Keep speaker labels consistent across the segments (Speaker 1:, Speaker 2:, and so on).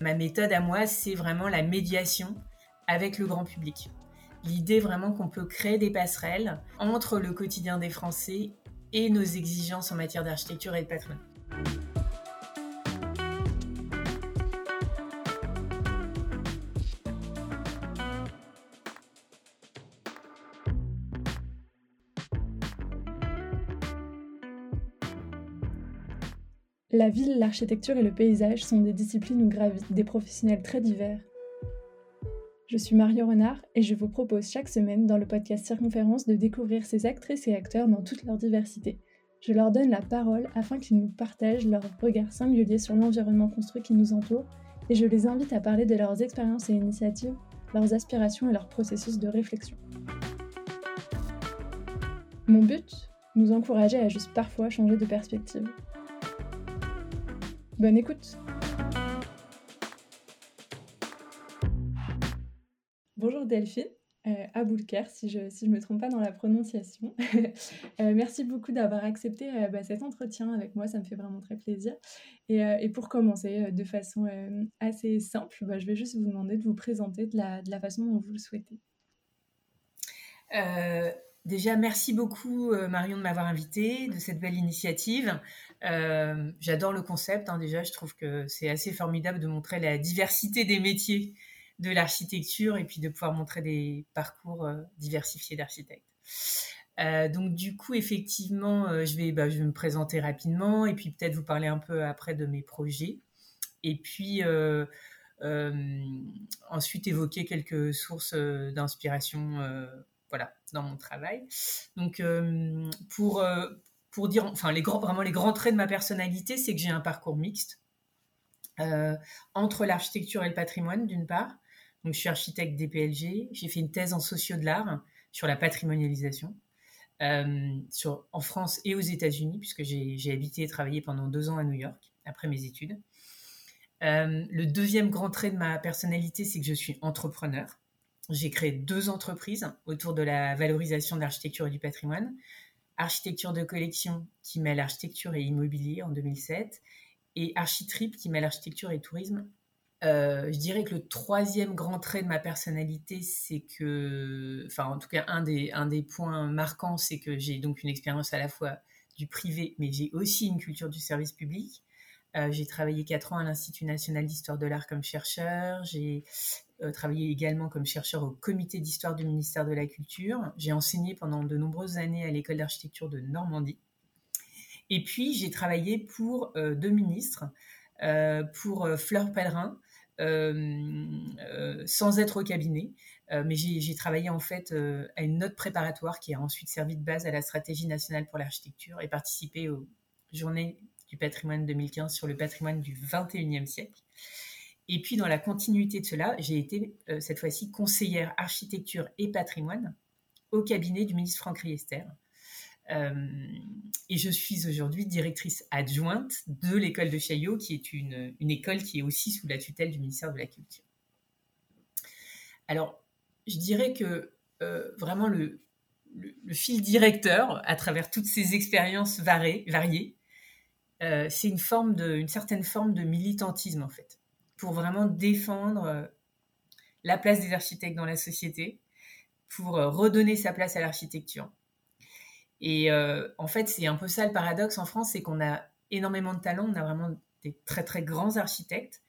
Speaker 1: Ma méthode à moi, c'est vraiment la médiation avec le grand public. L'idée vraiment qu'on peut créer des passerelles entre le quotidien des Français et nos exigences en matière d'architecture et de patrimoine.
Speaker 2: La ville, l'architecture et le paysage sont des disciplines où gravitent des professionnels très divers. Je suis Mario Renard et je vous propose chaque semaine dans le podcast Circonférence de découvrir ces actrices et acteurs dans toute leur diversité. Je leur donne la parole afin qu'ils nous partagent leur regard singulier sur l'environnement construit qui nous entoure et je les invite à parler de leurs expériences et initiatives, leurs aspirations et leurs processus de réflexion. Mon but Nous encourager à juste parfois changer de perspective. Bonne écoute Bonjour Delphine, euh, Aboulker, si je ne si je me trompe pas dans la prononciation. Euh, merci beaucoup d'avoir accepté euh, bah, cet entretien avec moi, ça me fait vraiment très plaisir. Et, euh, pour commencer, de façon assez simple, bah, je vais juste vous demander de vous présenter de la, de la façon dont vous le souhaitez.
Speaker 1: Déjà, merci beaucoup Marion de m'avoir invité, de cette belle initiative. Euh, J'adore le concept. Hein, déjà, je trouve que c'est assez formidable de montrer la diversité des métiers de l'architecture et puis de pouvoir montrer des parcours euh, diversifiés d'architectes. Euh, donc du coup, effectivement, je, vais, bah, je vais me présenter rapidement et puis peut-être vous parler un peu après de mes projets. Et puis ensuite évoquer quelques sources d'inspiration voilà, dans mon travail. Donc pour, pour dire, enfin, les grands, vraiment les grands traits de ma personnalité, c'est que j'ai un parcours mixte euh, entre l'architecture et le patrimoine, d'une part. Donc, je suis architecte DPLG. J'ai fait une thèse en socio de l'art sur la patrimonialisation euh, en France et aux États-Unis, puisque j'ai habité et travaillé pendant deux ans à New York après mes études. Euh, le deuxième grand trait de ma personnalité, c'est que je suis entrepreneur. J'ai créé deux entreprises autour de la valorisation de l'architecture et du patrimoine architecture de collection qui mêle architecture et immobilier en 2007 et Architrip qui mêle architecture et tourisme. Euh, je dirais que le troisième grand trait de ma personnalité, c'est que, enfin en tout cas un des, un des points marquants, c'est que j'ai donc une expérience à la fois du privé, mais j'ai aussi une culture du service public. Euh, j'ai travaillé quatre ans à l'Institut national d'histoire de l'art comme chercheur. J'ai euh, travaillé également comme chercheur au comité d'histoire du ministère de la Culture. J'ai enseigné pendant de nombreuses années à l'école d'architecture de Normandie. Et puis, j'ai travaillé pour euh, deux ministres, pour Fleur Pellerin, sans être au cabinet. mais j'ai travaillé en fait à une note préparatoire qui a ensuite servi de base à la stratégie nationale pour l'architecture et participé aux journées du patrimoine 2015 sur le patrimoine du 21e siècle. Et puis, dans la continuité de cela, j'ai été euh, cette fois-ci conseillère architecture et patrimoine au cabinet du ministre Franck Riester. Euh, et je suis aujourd'hui directrice adjointe de l'école de Chaillot, qui est une, une, école qui est aussi sous la tutelle du ministère de la Culture. Alors, je dirais que euh, vraiment le, le, le, fil directeur à travers toutes ces expériences variées, variées euh, c'est une, forme de, une certaine forme de militantisme, en fait pour vraiment défendre euh, la place des architectes dans la société, pour euh, redonner sa place à l'architecture. Et en fait, c'est un peu ça le paradoxe en France, c'est qu'on a énormément de talents, on a vraiment des très très grands architectes,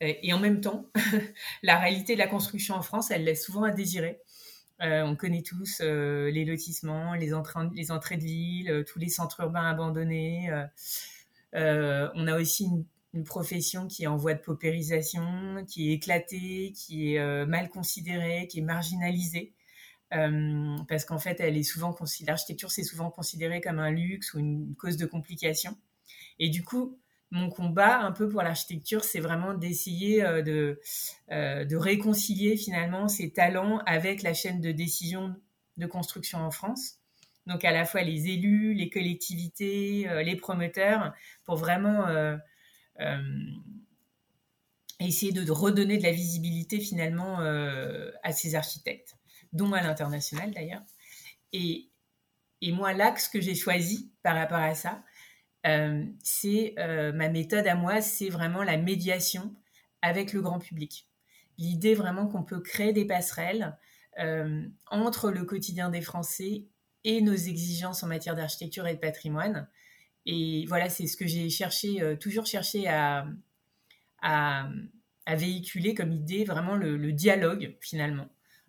Speaker 1: et en même temps, la réalité de la construction en France, elle laisse souvent à désirer. on connaît tous les lotissements, les les entrées de ville, tous les centres urbains abandonnés. On a aussi une profession qui est en voie de paupérisation, qui est éclatée, qui est euh, mal considérée, qui est marginalisée. Euh, parce qu'en fait, elle est souvent l'architecture, c'est souvent considéré comme un luxe ou une cause de complication. Et du coup, mon combat un peu pour l'architecture, c'est vraiment d'essayer euh, de, de réconcilier finalement ces talents avec la chaîne de décision de construction en France. Donc à la fois les élus, les collectivités, les promoteurs, pour vraiment euh, essayer de redonner de la visibilité finalement euh, à ces architectes, dont à l'international d'ailleurs. Et, moi, l'axe que j'ai choisi par rapport à ça, euh, c'est ma méthode à moi, c'est vraiment la médiation avec le grand public. L'idée vraiment qu'on peut créer des passerelles entre le quotidien des Français et nos exigences en matière d'architecture et de patrimoine. Et voilà, c'est ce que j'ai cherché, toujours cherché à, à, véhiculer comme idée, vraiment le dialogue finalement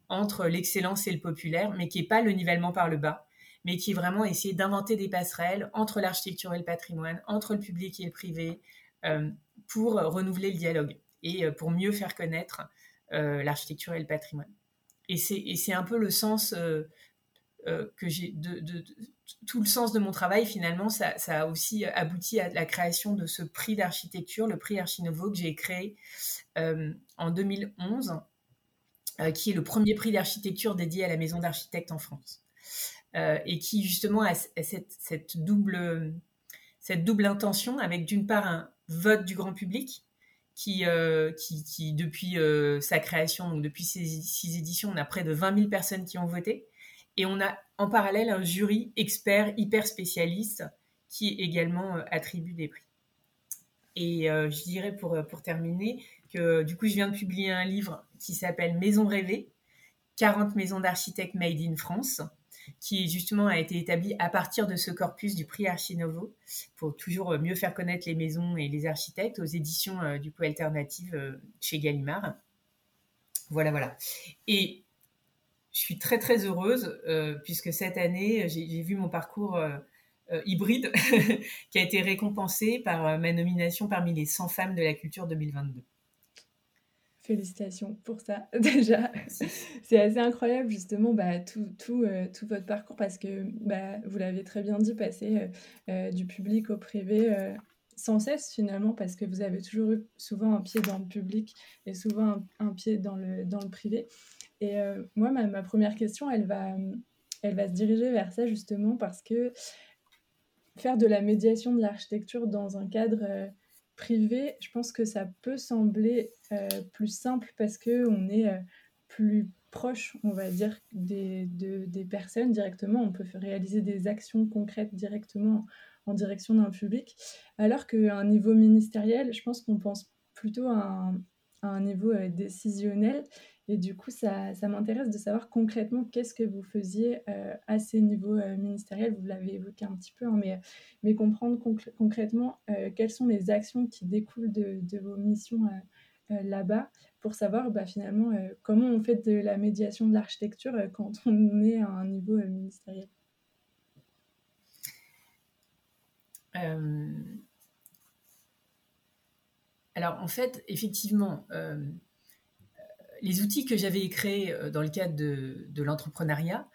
Speaker 1: entre l'excellence et le populaire, mais qui n'est pas le nivellement par le bas, mais qui est vraiment essayer d'inventer des passerelles entre l'architecture et le patrimoine, entre le public et le privé, euh, pour renouveler le dialogue et euh, pour mieux faire connaître euh, l'architecture et le patrimoine. Et c'est un peu le sens que j'ai de, tout le sens de mon travail finalement ça, a aussi abouti à la création de ce prix d'architecture le prix Archinovo que j'ai créé en 2011 euh, qui est le premier prix d'architecture dédié à la maison d'architecte en France. Euh, et qui justement a, cette, double, intention avec d'une part un vote du grand public qui, euh, depuis sa création, depuis ces six éditions, on a près de 20 000 personnes qui ont voté. Et on a en parallèle un jury expert hyper spécialiste qui également attribue des prix. Et je dirais pour, pour terminer, que du coup, je viens de publier un livre qui s'appelle Maison rêvée, 40 maisons d'architectes made in France, qui justement a été établi à partir de ce corpus du prix Archinovo pour toujours mieux faire connaître les maisons et les architectes aux éditions euh, du coup alternatives euh, chez Gallimard. Voilà, voilà. Et je suis très très heureuse euh, puisque cette année j'ai vu mon parcours hybride qui a été récompensé par ma nomination parmi les 100 femmes de la culture 2022.
Speaker 2: Félicitations pour ça déjà. C'est assez incroyable justement bah, tout, tout, euh, tout, votre parcours parce que bah, vous l'avez très bien dit, passer euh, euh, du public au privé sans cesse finalement parce que vous avez toujours eu souvent un pied dans le public et souvent un, pied dans le, dans le privé. Et moi, ma, première question, elle va, elle va se diriger vers ça justement parce que faire de la médiation de l'architecture dans un cadre privé, je pense que ça peut sembler euh, plus simple parce que on est euh, plus proche, on va dire, des, personnes directement. On peut réaliser des actions concrètes directement en direction d'un public. Alors qu'à un niveau ministériel, je pense qu'on pense plutôt à un, niveau euh, décisionnel et du coup, ça, ça m'intéresse de savoir concrètement qu'est-ce que vous faisiez euh, à ces niveaux euh, ministériels. Vous l'avez évoqué un petit peu, hein, mais, mais comprendre concrètement euh, quelles sont les actions qui découlent de, vos missions là-bas pour savoir bah, finalement comment on fait de la médiation de l'architecture quand on est à un niveau ministériel?
Speaker 1: Alors en fait, effectivement, les outils que j'avais créés euh, dans le cadre de, l'entrepreneuriat,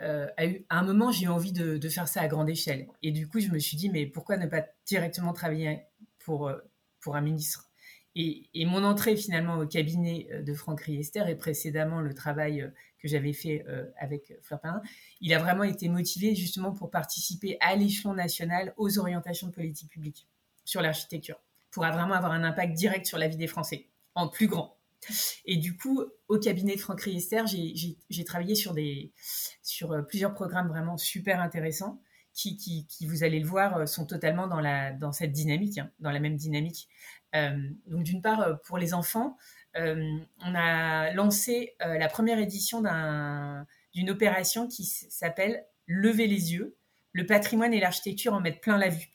Speaker 1: euh, à, un moment, j'ai eu envie de, faire ça à grande échelle. Et du coup, je me suis dit, mais pourquoi ne pas directement travailler pour, euh, pour un ministre? Et, mon entrée finalement au cabinet de Franck Riester et précédemment le travail que j'avais fait avec Fleur Perrin, il a vraiment été motivé justement pour participer à l'échelon national aux orientations de politique publique sur l'architecture, pour vraiment avoir un impact direct sur la vie des Français, en plus grand. Et du coup, au cabinet de Franck Riester, j'ai travaillé sur, euh, plusieurs programmes vraiment super intéressants qui, vous allez le voir, euh, sont totalement dans cette dynamique, hein, dans la même dynamique. Euh, donc d'une part, pour les enfants, on a lancé la première édition d'une opération qui s'appelle Lever les yeux, le patrimoine et l'architecture en mettent plein la vue.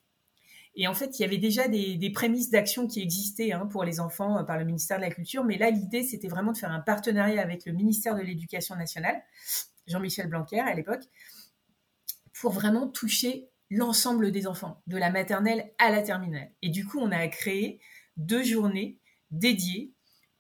Speaker 1: Et en fait, il y avait déjà des, prémices d'action qui existaient hein, pour les enfants euh, par le ministère de la Culture. Mais là, l'idée, c'était vraiment de faire un partenariat avec le ministère de l'Éducation nationale, Jean-Michel Blanquer à l'époque, pour vraiment toucher l'ensemble des enfants, de la maternelle à la terminale. Et du coup, on a créé deux journées dédiées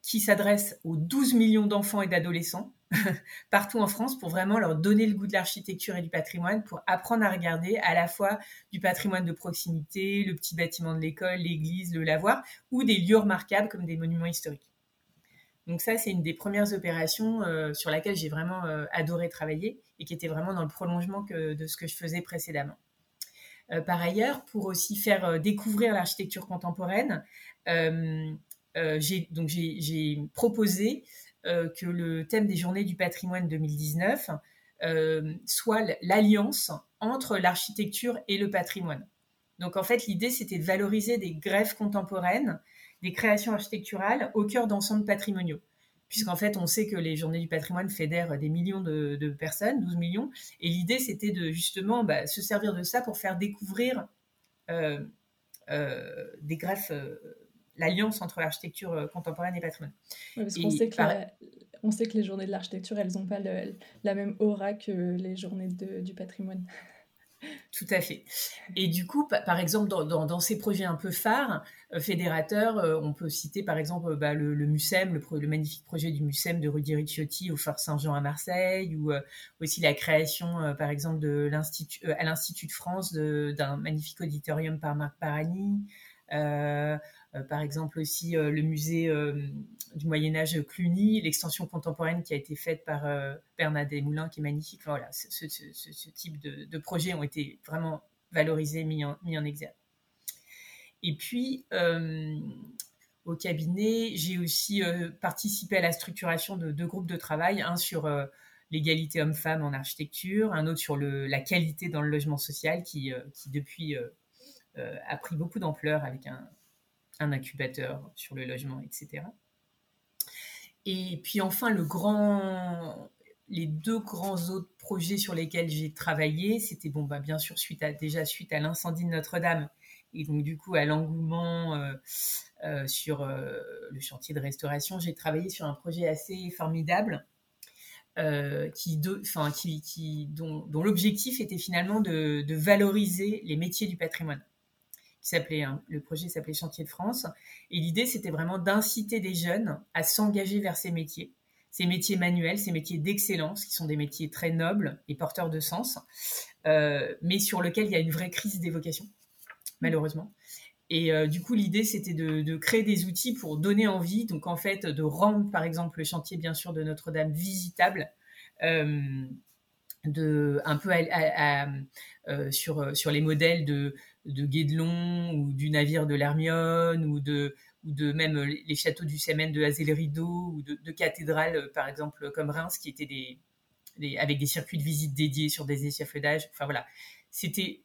Speaker 1: qui s'adressent aux 12 millions d'enfants et d'adolescents partout en France pour vraiment leur donner le goût de l'architecture et du patrimoine, pour apprendre à regarder à la fois du patrimoine de proximité, le petit bâtiment de l'école, l'église, le lavoir, ou des lieux remarquables comme des monuments historiques. Donc ça, c'est une des premières opérations euh, sur laquelle j'ai vraiment euh, adoré travailler et qui était vraiment dans le prolongement de ce que je faisais précédemment. Euh, par ailleurs, pour aussi faire découvrir l'architecture contemporaine, j'ai proposé que le thème des Journées du patrimoine 2019 euh, soit l'alliance entre l'architecture et le patrimoine. Donc en fait, l'idée, c'était de valoriser des greffes contemporaines des créations architecturales au cœur d'ensembles patrimoniaux puisqu'en fait, on sait que les journées du patrimoine fédèrent des millions de, personnes, 12 millions, et l'idée, c'était de justement bah, se servir de ça pour faire découvrir euh, euh, des greffes, euh, l'alliance entre l'architecture contemporaine et patrimoine.
Speaker 2: parce qu'on sait, que sait que les journées de l'architecture, elles n'ont pas la même aura que les journées du patrimoine.
Speaker 1: Tout à fait. Et du coup, par exemple, dans, ces projets un peu phares, euh, fédérateurs, euh, on peut citer par exemple bah, le, le, MUSEM, le, magnifique projet du MUSEM de Rudy Ricciotti au Fort Saint-Jean à Marseille, ou euh, aussi la création, par exemple, de à l'Institut de France d'un magnifique auditorium par Marc Parani. Euh, par exemple aussi euh, le musée euh, du Moyen Âge Cluny, l'extension contemporaine qui a été faite par Bernard Desmoulins, qui est magnifique. voilà, ce, type de, projets ont été vraiment valorisés, mis en, mis en exergue. Et puis, au cabinet, j'ai aussi participé à la structuration de deux groupes de travail, un sur l'égalité homme-femme en architecture, un autre sur la qualité dans le logement social qui depuis a pris beaucoup d'ampleur avec un, incubateur sur le logement, etc. Et puis enfin, les deux grands autres projets sur lesquels j'ai travaillé, c'était bon, bah, bien sûr suite à, déjà suite à l'incendie de Notre-Dame et donc du coup à l'engouement euh, euh, sur euh, le chantier de restauration, j'ai travaillé sur un projet assez formidable. qui, dont, l'objectif était finalement de, valoriser les métiers du patrimoine s'appelait, hein, le projet s'appelait Chantier de France. Et l'idée, c'était vraiment d'inciter des jeunes à s'engager vers ces métiers, ces métiers manuels, ces métiers d'excellence, qui sont des métiers très nobles et porteurs de sens, euh, mais sur lesquels il y a une vraie crise d'évocation, malheureusement. Et euh, du coup, l'idée, c'était de, créer des outils pour donner envie, donc en fait, de rendre, par exemple, le chantier, bien sûr, de Notre-Dame visitable. Euh, de un peu sur les modèles de, de Guédelon ou du navire de l'Hermione ou de, ou de même les châteaux du Semen de Hazel Rideau ou de, cathédrales, par exemple, comme Reims, qui étaient des, avec des circuits de visite dédiés sur des échafaudages. Enfin voilà, c'était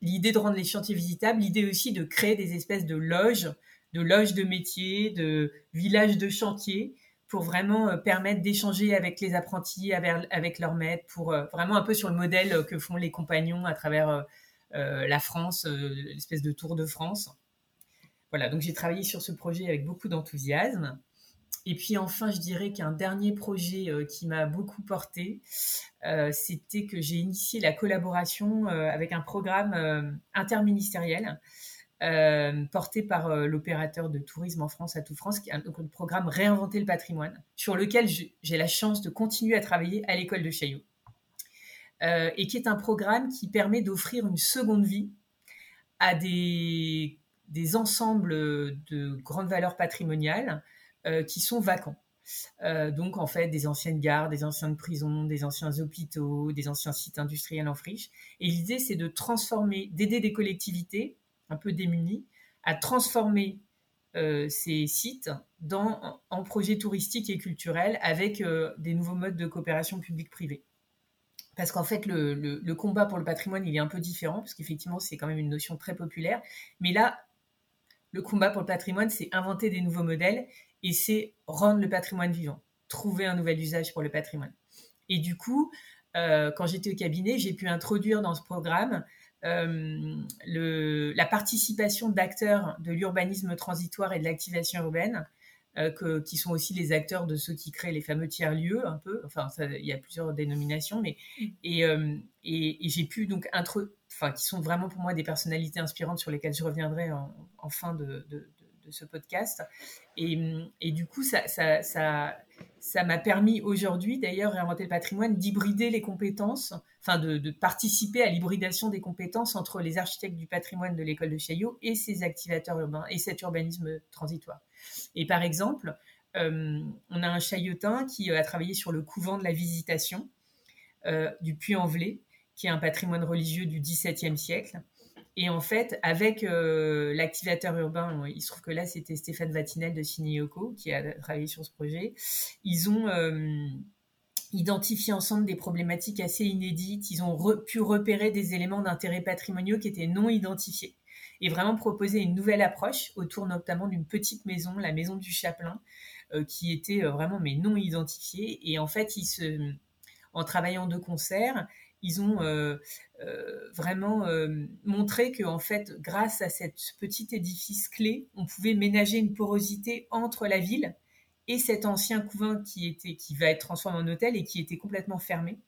Speaker 1: l'idée de rendre les chantiers visitables, l'idée aussi de créer des espèces de loges, de loges de métiers, de villages de chantiers pour vraiment euh, permettre d'échanger avec les apprentis, avec, avec leurs maîtres, pour euh, vraiment un peu sur le modèle que font les compagnons à travers euh, euh, la France, euh, l'espèce de Tour de France. Voilà, donc j'ai travaillé sur ce projet avec beaucoup d'enthousiasme. Et puis enfin, je dirais qu'un dernier projet euh, qui m'a beaucoup porté, c'était que j'ai initié la collaboration avec un programme interministériel porté par l'opérateur de tourisme en France à tout France, qui est un, le programme Réinventer le patrimoine, sur lequel j'ai la chance de continuer à travailler à l'école de Chaillot. Euh, et qui est un programme qui permet d'offrir une seconde vie à des, ensembles de grandes valeurs patrimoniales euh, qui sont vacants. Euh, donc en fait des anciennes gares, des anciennes prisons, des anciens hôpitaux, des anciens sites industriels en friche. Et l'idée c'est de transformer, d'aider des collectivités un peu démunies à transformer ces sites en projets touristiques et culturels avec des nouveaux modes de coopération publique-privée parce qu'en fait, le, combat pour le patrimoine, il est un peu différent, parce qu'effectivement, c'est quand même une notion très populaire. Mais là, le combat pour le patrimoine, c'est inventer des nouveaux modèles et c'est rendre le patrimoine vivant, trouver un nouvel usage pour le patrimoine. Et du coup, euh, quand j'étais au cabinet, j'ai pu introduire dans ce programme euh, la participation d'acteurs de l'urbanisme transitoire et de l'activation urbaine euh, qui sont aussi les acteurs de ceux qui créent les fameux tiers-lieux, un peu. Enfin, il y a plusieurs dénominations, mais mm. euh, et, et, j'ai pu donc intro, enfin, qui sont vraiment pour moi des personnalités inspirantes sur lesquelles je reviendrai en, fin de, de, ce podcast. Et, et, du coup, ça, ça, ça, ça m'a permis aujourd'hui, d'ailleurs, réinventer le patrimoine, d'hybrider les compétences, enfin de, participer à l'hybridation des compétences entre les architectes du patrimoine de l'école de Chaillot et ces activateurs urbains et cet urbanisme transitoire. Et par exemple, euh, on a un chaillotin qui euh, a travaillé sur le couvent de la Visitation euh, du Puy-en-Velay, qui est un patrimoine religieux du XVIIe siècle. Et en fait, avec l'activateur urbain, il se trouve que là, c'était Stéphane Vatinel de Cinéoco qui a travaillé sur ce projet. Ils ont identifié ensemble des problématiques assez inédites. Ils ont pu repérer des éléments d'intérêt patrimoniaux qui étaient non identifiés. et vraiment proposer une nouvelle approche autour notamment d'une petite maison, la maison du Chapelain, qui était vraiment mais non identifiée. Et en fait, ils se, en travaillant de concert, ils ont vraiment montré que en fait, grâce à cette petit édifice clé, on pouvait ménager une porosité entre la ville et cet ancien couvain qui était qui va être transformé en hôtel et qui était complètement fermé.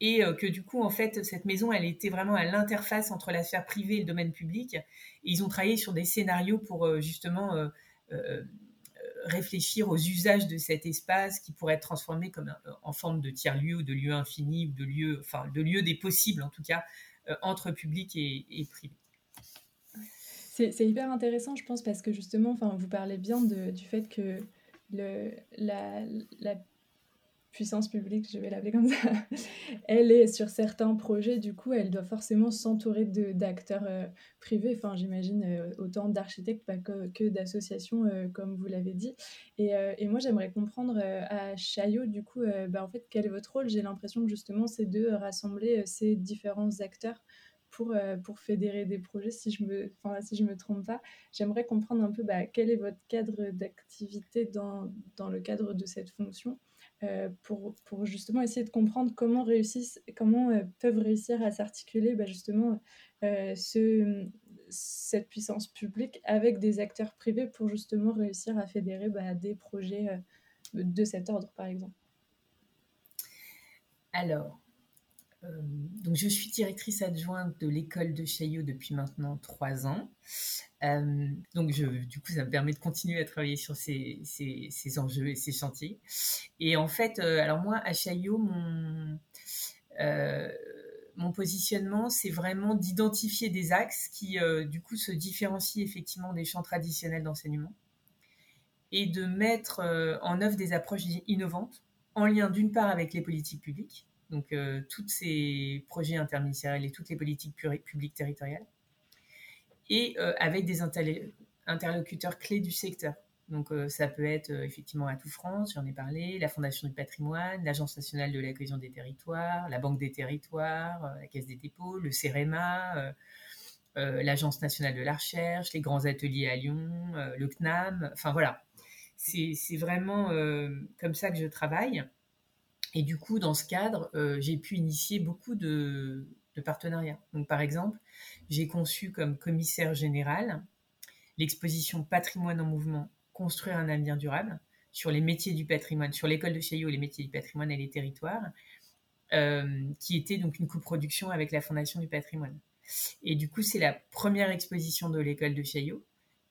Speaker 1: Et euh, que du coup en fait cette maison elle était vraiment à l'interface entre la sphère privée et le domaine public. Et ils ont travaillé sur des scénarios pour euh, justement euh, réfléchir aux usages de cet espace qui pourrait être transformé comme en forme de tiers-lieu ou de lieu infini ou de lieu enfin de lieu des possibles en tout cas entre public et, privé.
Speaker 2: C'est hyper intéressant, je pense, parce que justement, enfin, vous parlez bien du fait que le, la puissance publique, je vais l'appeler comme ça, elle est sur certains projets, du coup, elle doit forcément s'entourer d'acteurs euh, privés, enfin j'imagine euh, autant d'architectes que d'associations, euh, comme vous l'avez dit. Et, et moi, j'aimerais comprendre à Chaillot, du coup, bah, en fait, quel est votre rôle? J'ai l'impression que justement, c'est de rassembler ces différents acteurs pour, pour fédérer des projets, si je me, enfin, si je me trompe pas. J'aimerais comprendre un peu bah, quel est votre cadre d'activité dans, dans le cadre de cette fonction? Euh, pour, pour, justement essayer de comprendre comment, réussissent, comment euh, peuvent réussir à s'articuler bah, justement euh, ce, cette puissance publique avec des acteurs privés pour justement réussir à fédérer bah, des projets de cet ordre, par exemple.
Speaker 1: Alors, euh, donc, je suis directrice adjointe de l'école de Chaillot depuis maintenant trois ans. Euh, donc, du coup, ça me permet de continuer à travailler sur ces, ces, enjeux et ces chantiers. Et en fait, euh, alors moi, à Chaillot, mon, mon positionnement, c'est vraiment d'identifier des axes qui, du coup, se différencient effectivement des champs traditionnels d'enseignement et de mettre en œuvre des approches innovantes en lien d'une part avec les politiques publiques donc euh, tous ces projets interministériels et toutes les politiques publiques territoriales, et euh, avec des interlocuteurs clés du secteur. Donc euh, ça peut être effectivement à tout France, j'en ai parlé, la Fondation du patrimoine, l'Agence nationale de la cohésion des territoires, la Banque des territoires, la Caisse des dépôts, le CEREMA, l'Agence nationale de la recherche, les grands ateliers à Lyon, le CNAM, enfin voilà. C'est vraiment comme ça que je travaille. Et du coup, dans ce cadre, euh, j'ai pu initier beaucoup de, partenariats. Donc, par exemple, j'ai conçu comme commissaire général l'exposition Patrimoine en mouvement, construire un avenir durable sur les métiers du patrimoine, sur l'école de Chaillot, les métiers du patrimoine et les territoires, euh, qui était donc une coproduction avec la Fondation du patrimoine. Et du coup, c'est la première exposition de l'école de Chaillot,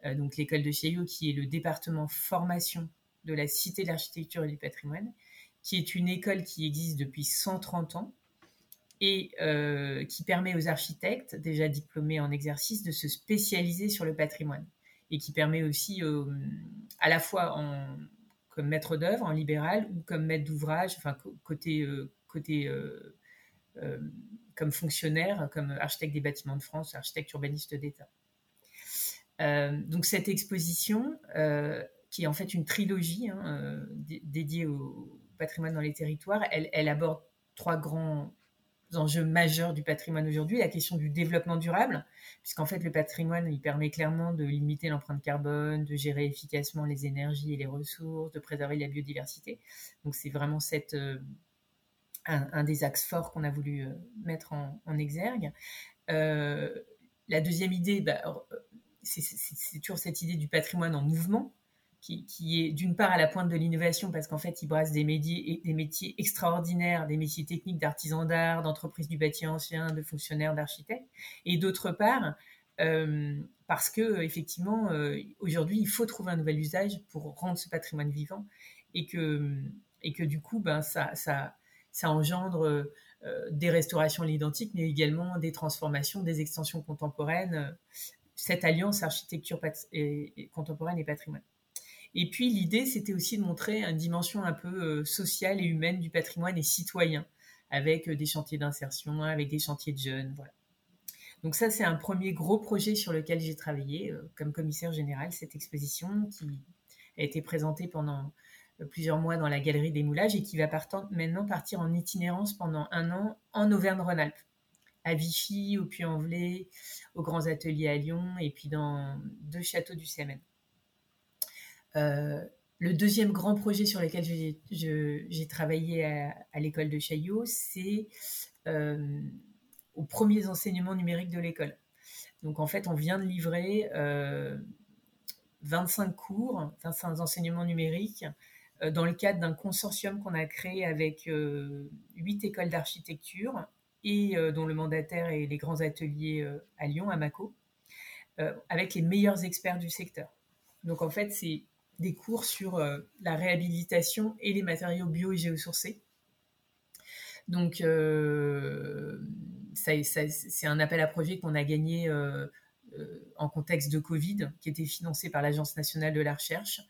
Speaker 1: euh, donc l'école de Chaillot qui est le département formation de la Cité de l'Architecture et du Patrimoine, qui est une école qui existe depuis 130 ans et euh, qui permet aux architectes déjà diplômés en exercice de se spécialiser sur le patrimoine et qui permet aussi euh, à la fois en, comme maître d'œuvre en libéral ou comme maître d'ouvrage, enfin côté, euh, côté comme fonctionnaire, comme architecte des bâtiments de France, architecte urbaniste d'État. donc cette exposition, qui est en fait une trilogie hein, dédiée au, patrimoine dans les territoires, elle, aborde trois grands enjeux majeurs du patrimoine aujourd'hui. La question du développement durable, puisqu'en fait le patrimoine, il permet clairement de limiter l'empreinte carbone, de gérer efficacement les énergies et les ressources, de préserver la biodiversité. Donc c'est vraiment euh, un, des axes forts qu'on a voulu euh, mettre en, exergue. Euh, la deuxième idée, bah, c'est toujours cette idée du patrimoine en mouvement, qui, est d'une part à la pointe de l'innovation parce qu'en fait, il brasse des, métiers, extraordinaires, des métiers techniques d'artisans d'art, d'entreprises du bâti ancien, de fonctionnaires, d'architectes, et d'autre part euh, parce que effectivement, euh, aujourd'hui, il faut trouver un nouvel usage pour rendre ce patrimoine vivant et que, du coup, ben, ça, engendre euh, des restaurations à l'identique, mais également des transformations, des extensions contemporaines, cette alliance architecture contemporaine et patrimoine. Et puis l'idée, c'était aussi de montrer une dimension un peu euh, sociale et humaine du patrimoine et citoyen, avec euh, des chantiers d'insertion, avec des chantiers de jeunes. Donc ça, c'est un premier gros projet sur lequel j'ai travaillé euh, comme commissaire général, cette exposition qui a été présentée pendant plusieurs mois dans la galerie des moulages et qui va maintenant partir en itinérance pendant un an en Auvergne-Rhône-Alpes à Vichy, au Puy-en-Velay, aux grands ateliers à Lyon et puis dans deux châteaux du CMN. Le deuxième grand projet sur lequel j'ai travaillé à, l'école de Chaillot, c'est aux premiers enseignements numériques de l'école. Donc en fait, on vient de livrer 25 cours, 25 enseignements numériques euh, dans le cadre d'un consortium qu'on a créé avec euh, huit écoles d'architecture et euh, dont le mandataire est les grands ateliers à Lyon, à Mako, avec les meilleurs experts du secteur. Donc en fait, c'est des cours sur la réhabilitation et les matériaux bio et géosourcés. Donc, c'est un appel à projet qu'on a gagné en contexte de Covid, qui était financé par l'Agence nationale de la recherche.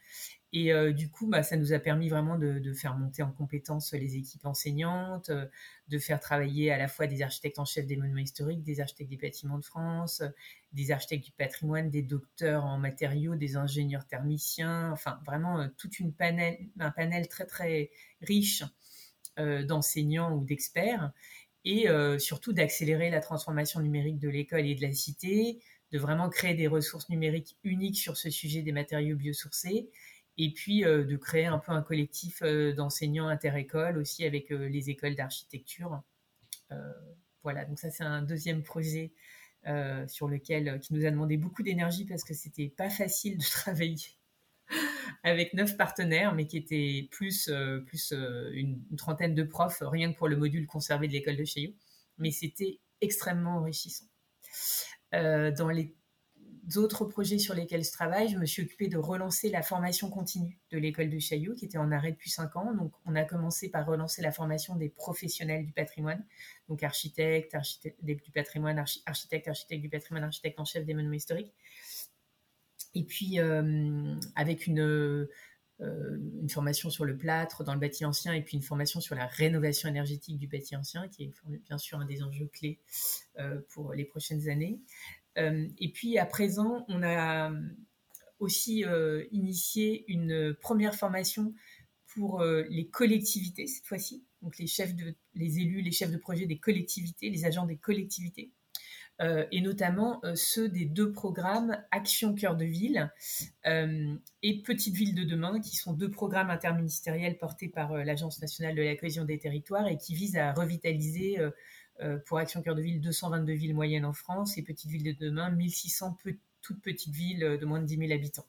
Speaker 1: Et euh, du coup, bah, ça nous a permis vraiment de, faire monter en compétence les équipes enseignantes, euh, de faire travailler à la fois des architectes en chef des monuments historiques, des architectes des bâtiments de France, des architectes du patrimoine, des docteurs en matériaux, des ingénieurs thermiciens, enfin vraiment euh, un panel très très riche d'enseignants ou d'experts, et surtout d'accélérer la transformation numérique de l'école et de la cité, de vraiment créer des ressources numériques uniques sur ce sujet des matériaux biosourcés et puis euh, de créer un peu un collectif euh, d'enseignants inter-écoles aussi avec euh, les écoles d'architecture. voilà, donc ça c'est un deuxième projet sur lequel qui nous a demandé beaucoup d'énergie parce que c'était pas facile de travailler avec neuf partenaires, mais qui était plus, plus une, trentaine de profs, rien que pour le module conservé de l'école de Chaillot. Mais c'était extrêmement enrichissant. Dans les autres projets sur lesquels je travaille, je me suis occupée de relancer la formation continue de l'école de Chaillot, qui était en arrêt depuis cinq ans. Donc, on a commencé par relancer la formation des professionnels du patrimoine, donc architectes, architectes du patrimoine, architectes, architectes du patrimoine, architectes en chef des monuments historiques. Et puis, euh, avec une, euh, une formation sur le plâtre dans le bâti ancien et puis une formation sur la rénovation énergétique du bâti ancien, qui est bien sûr un des enjeux clés euh, pour les prochaines années. Euh, et puis à présent, on a aussi euh, initié une première formation pour euh, les collectivités cette fois-ci, donc les chefs de, les élus, les chefs de projet des collectivités, les agents des collectivités, et notamment ceux des deux programmes Action Cœur de Ville et Petite Ville de demain, qui sont deux programmes interministériels portés par l'Agence nationale de la cohésion des territoires et qui visent à revitaliser euh, pour Action Cœur de Ville, 222 villes moyennes en France et Petites Villes de demain, 1600 toutes petites villes de moins de 10 000 habitants.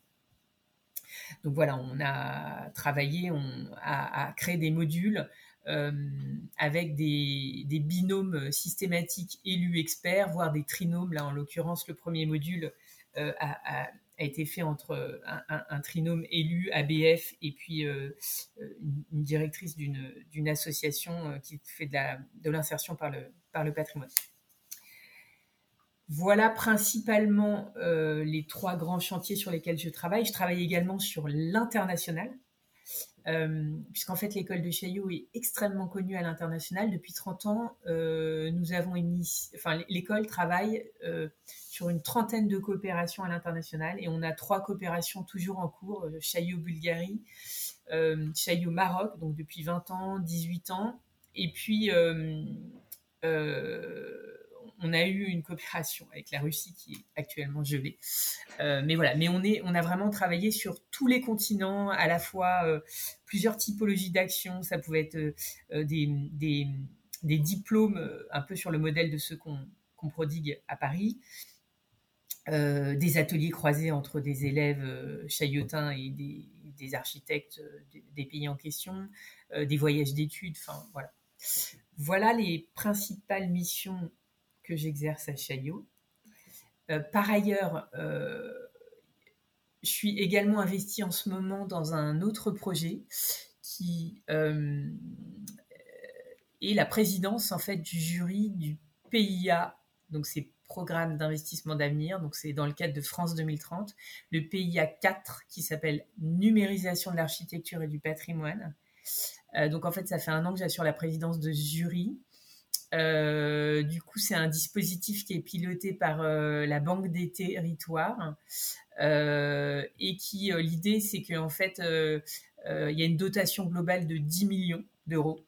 Speaker 1: Donc voilà, on a travaillé on a, créé des modules euh, avec des, binômes systématiques élus-experts, voire des trinômes. Là, en l'occurrence, le premier module euh, a, été fait entre un, trinôme élu, ABF, et puis une, directrice d'une association qui fait de l'insertion par le, patrimoine. Voilà principalement euh, les trois grands chantiers sur lesquels je travaille. Je travaille également sur l'international, euh, puisqu'en fait l'école de Chaillot est extrêmement connue à l'international. Depuis 30 ans, euh, nous avons enfin, l'école travaille sur une trentaine de coopérations à l'international et on a trois coopérations toujours en cours, Chaillot Bulgarie, Chaillot Maroc, donc depuis 20 ans, 18 ans, et puis euh, on a eu une coopération avec la Russie qui est actuellement gelée. Euh, mais voilà, mais on, est, on a vraiment travaillé sur tous les continents, à la fois euh, plusieurs typologies d'actions. Ça pouvait être des, diplômes un peu sur le modèle de ceux qu'on prodigue à Paris. des ateliers croisés entre des élèves chaillotins et des, architectes des, pays en question, des voyages d'études, enfin voilà. Voilà les principales missions que j'exerce à Chaillot. Euh, par ailleurs, euh, je suis également investie en ce moment dans un autre projet qui euh, est la présidence en fait du jury du PIA, donc c'est Programme d'investissement d'avenir, donc c'est dans le cadre de France 2030, le PIA 4 qui s'appelle Numérisation de l'architecture et du patrimoine. Donc en fait, ça fait un an que j'assure la présidence de jury. Euh, du coup, c'est un dispositif qui est piloté par euh, la Banque des territoires et qui l'idée c'est qu'en fait il y a une dotation globale de 10 millions d'euros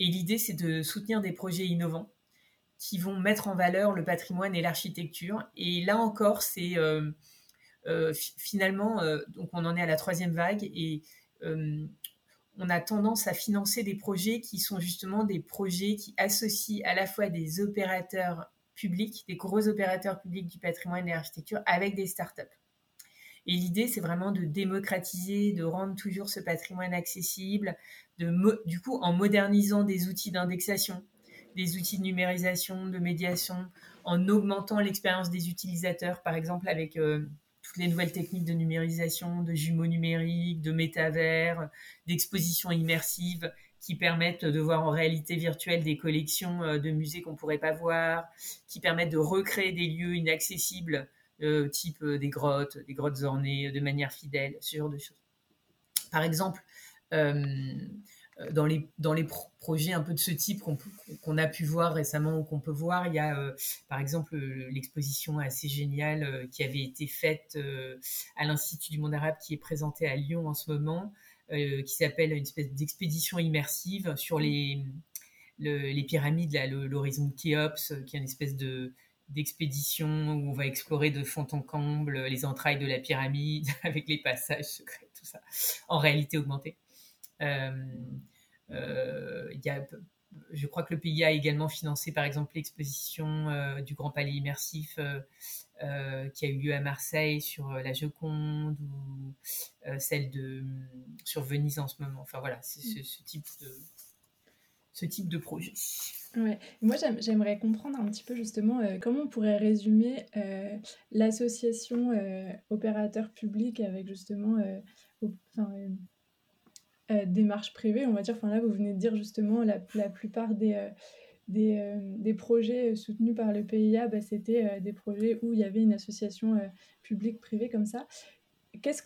Speaker 1: et l'idée c'est de soutenir des projets innovants qui vont mettre en valeur le patrimoine et l'architecture. Et là encore, c'est euh, euh, finalement, euh, donc on en est à la troisième vague et on a tendance à financer des projets qui sont justement des projets qui associent à la fois des opérateurs publics, des gros opérateurs publics du patrimoine et de l'architecture avec des startups. Et l'idée, c'est vraiment de démocratiser, de rendre toujours ce patrimoine accessible, du coup, en modernisant des outils d'indexation, des outils de numérisation, de médiation, en augmentant l'expérience des utilisateurs, par exemple avec euh, toutes les nouvelles techniques de numérisation, de jumeaux numériques, de métavers, d'exposition immersive qui permettent de voir en réalité virtuelle des collections euh, de musées qu'on ne pourrait pas voir, qui permettent de recréer des lieux inaccessibles, euh, type des grottes, des grottes ornées de manière fidèle, ce genre de choses. Par exemple, euh, dans les, dans les projets un peu de ce type qu'on a pu voir récemment ou qu'on peut voir, il y a euh, par exemple l'exposition assez géniale euh, qui avait été faite à l'Institut du monde arabe qui est présentée à Lyon en ce moment, qui s'appelle une espèce d'expédition immersive sur les, les pyramides, l'horizon de Khéops, qui est une espèce de d'expédition où on va explorer de fond en comble les entrailles de la pyramide avec les passages secrets, tout ça, en réalité augmentée. Euh, euh, il y a je crois que le pays a également financé, par exemple, l'exposition euh, du Grand Palais immersif qui a eu lieu à Marseille sur la Joconde ou celle de sur Venise en ce moment. Enfin voilà, c'est ce, type de ce type de projet.
Speaker 2: Ouais. Moi, j'aimerais comprendre un petit peu justement comment on pourrait résumer l'association opérateur public avec justement euh, démarche privée, on va dire. Enfin là, vous venez de dire justement la, la plupart des, euh, des, euh, des, projets soutenus par le PIA, bah, c'était des projets où il y avait une association publique-privée comme ça. Qu'est-ce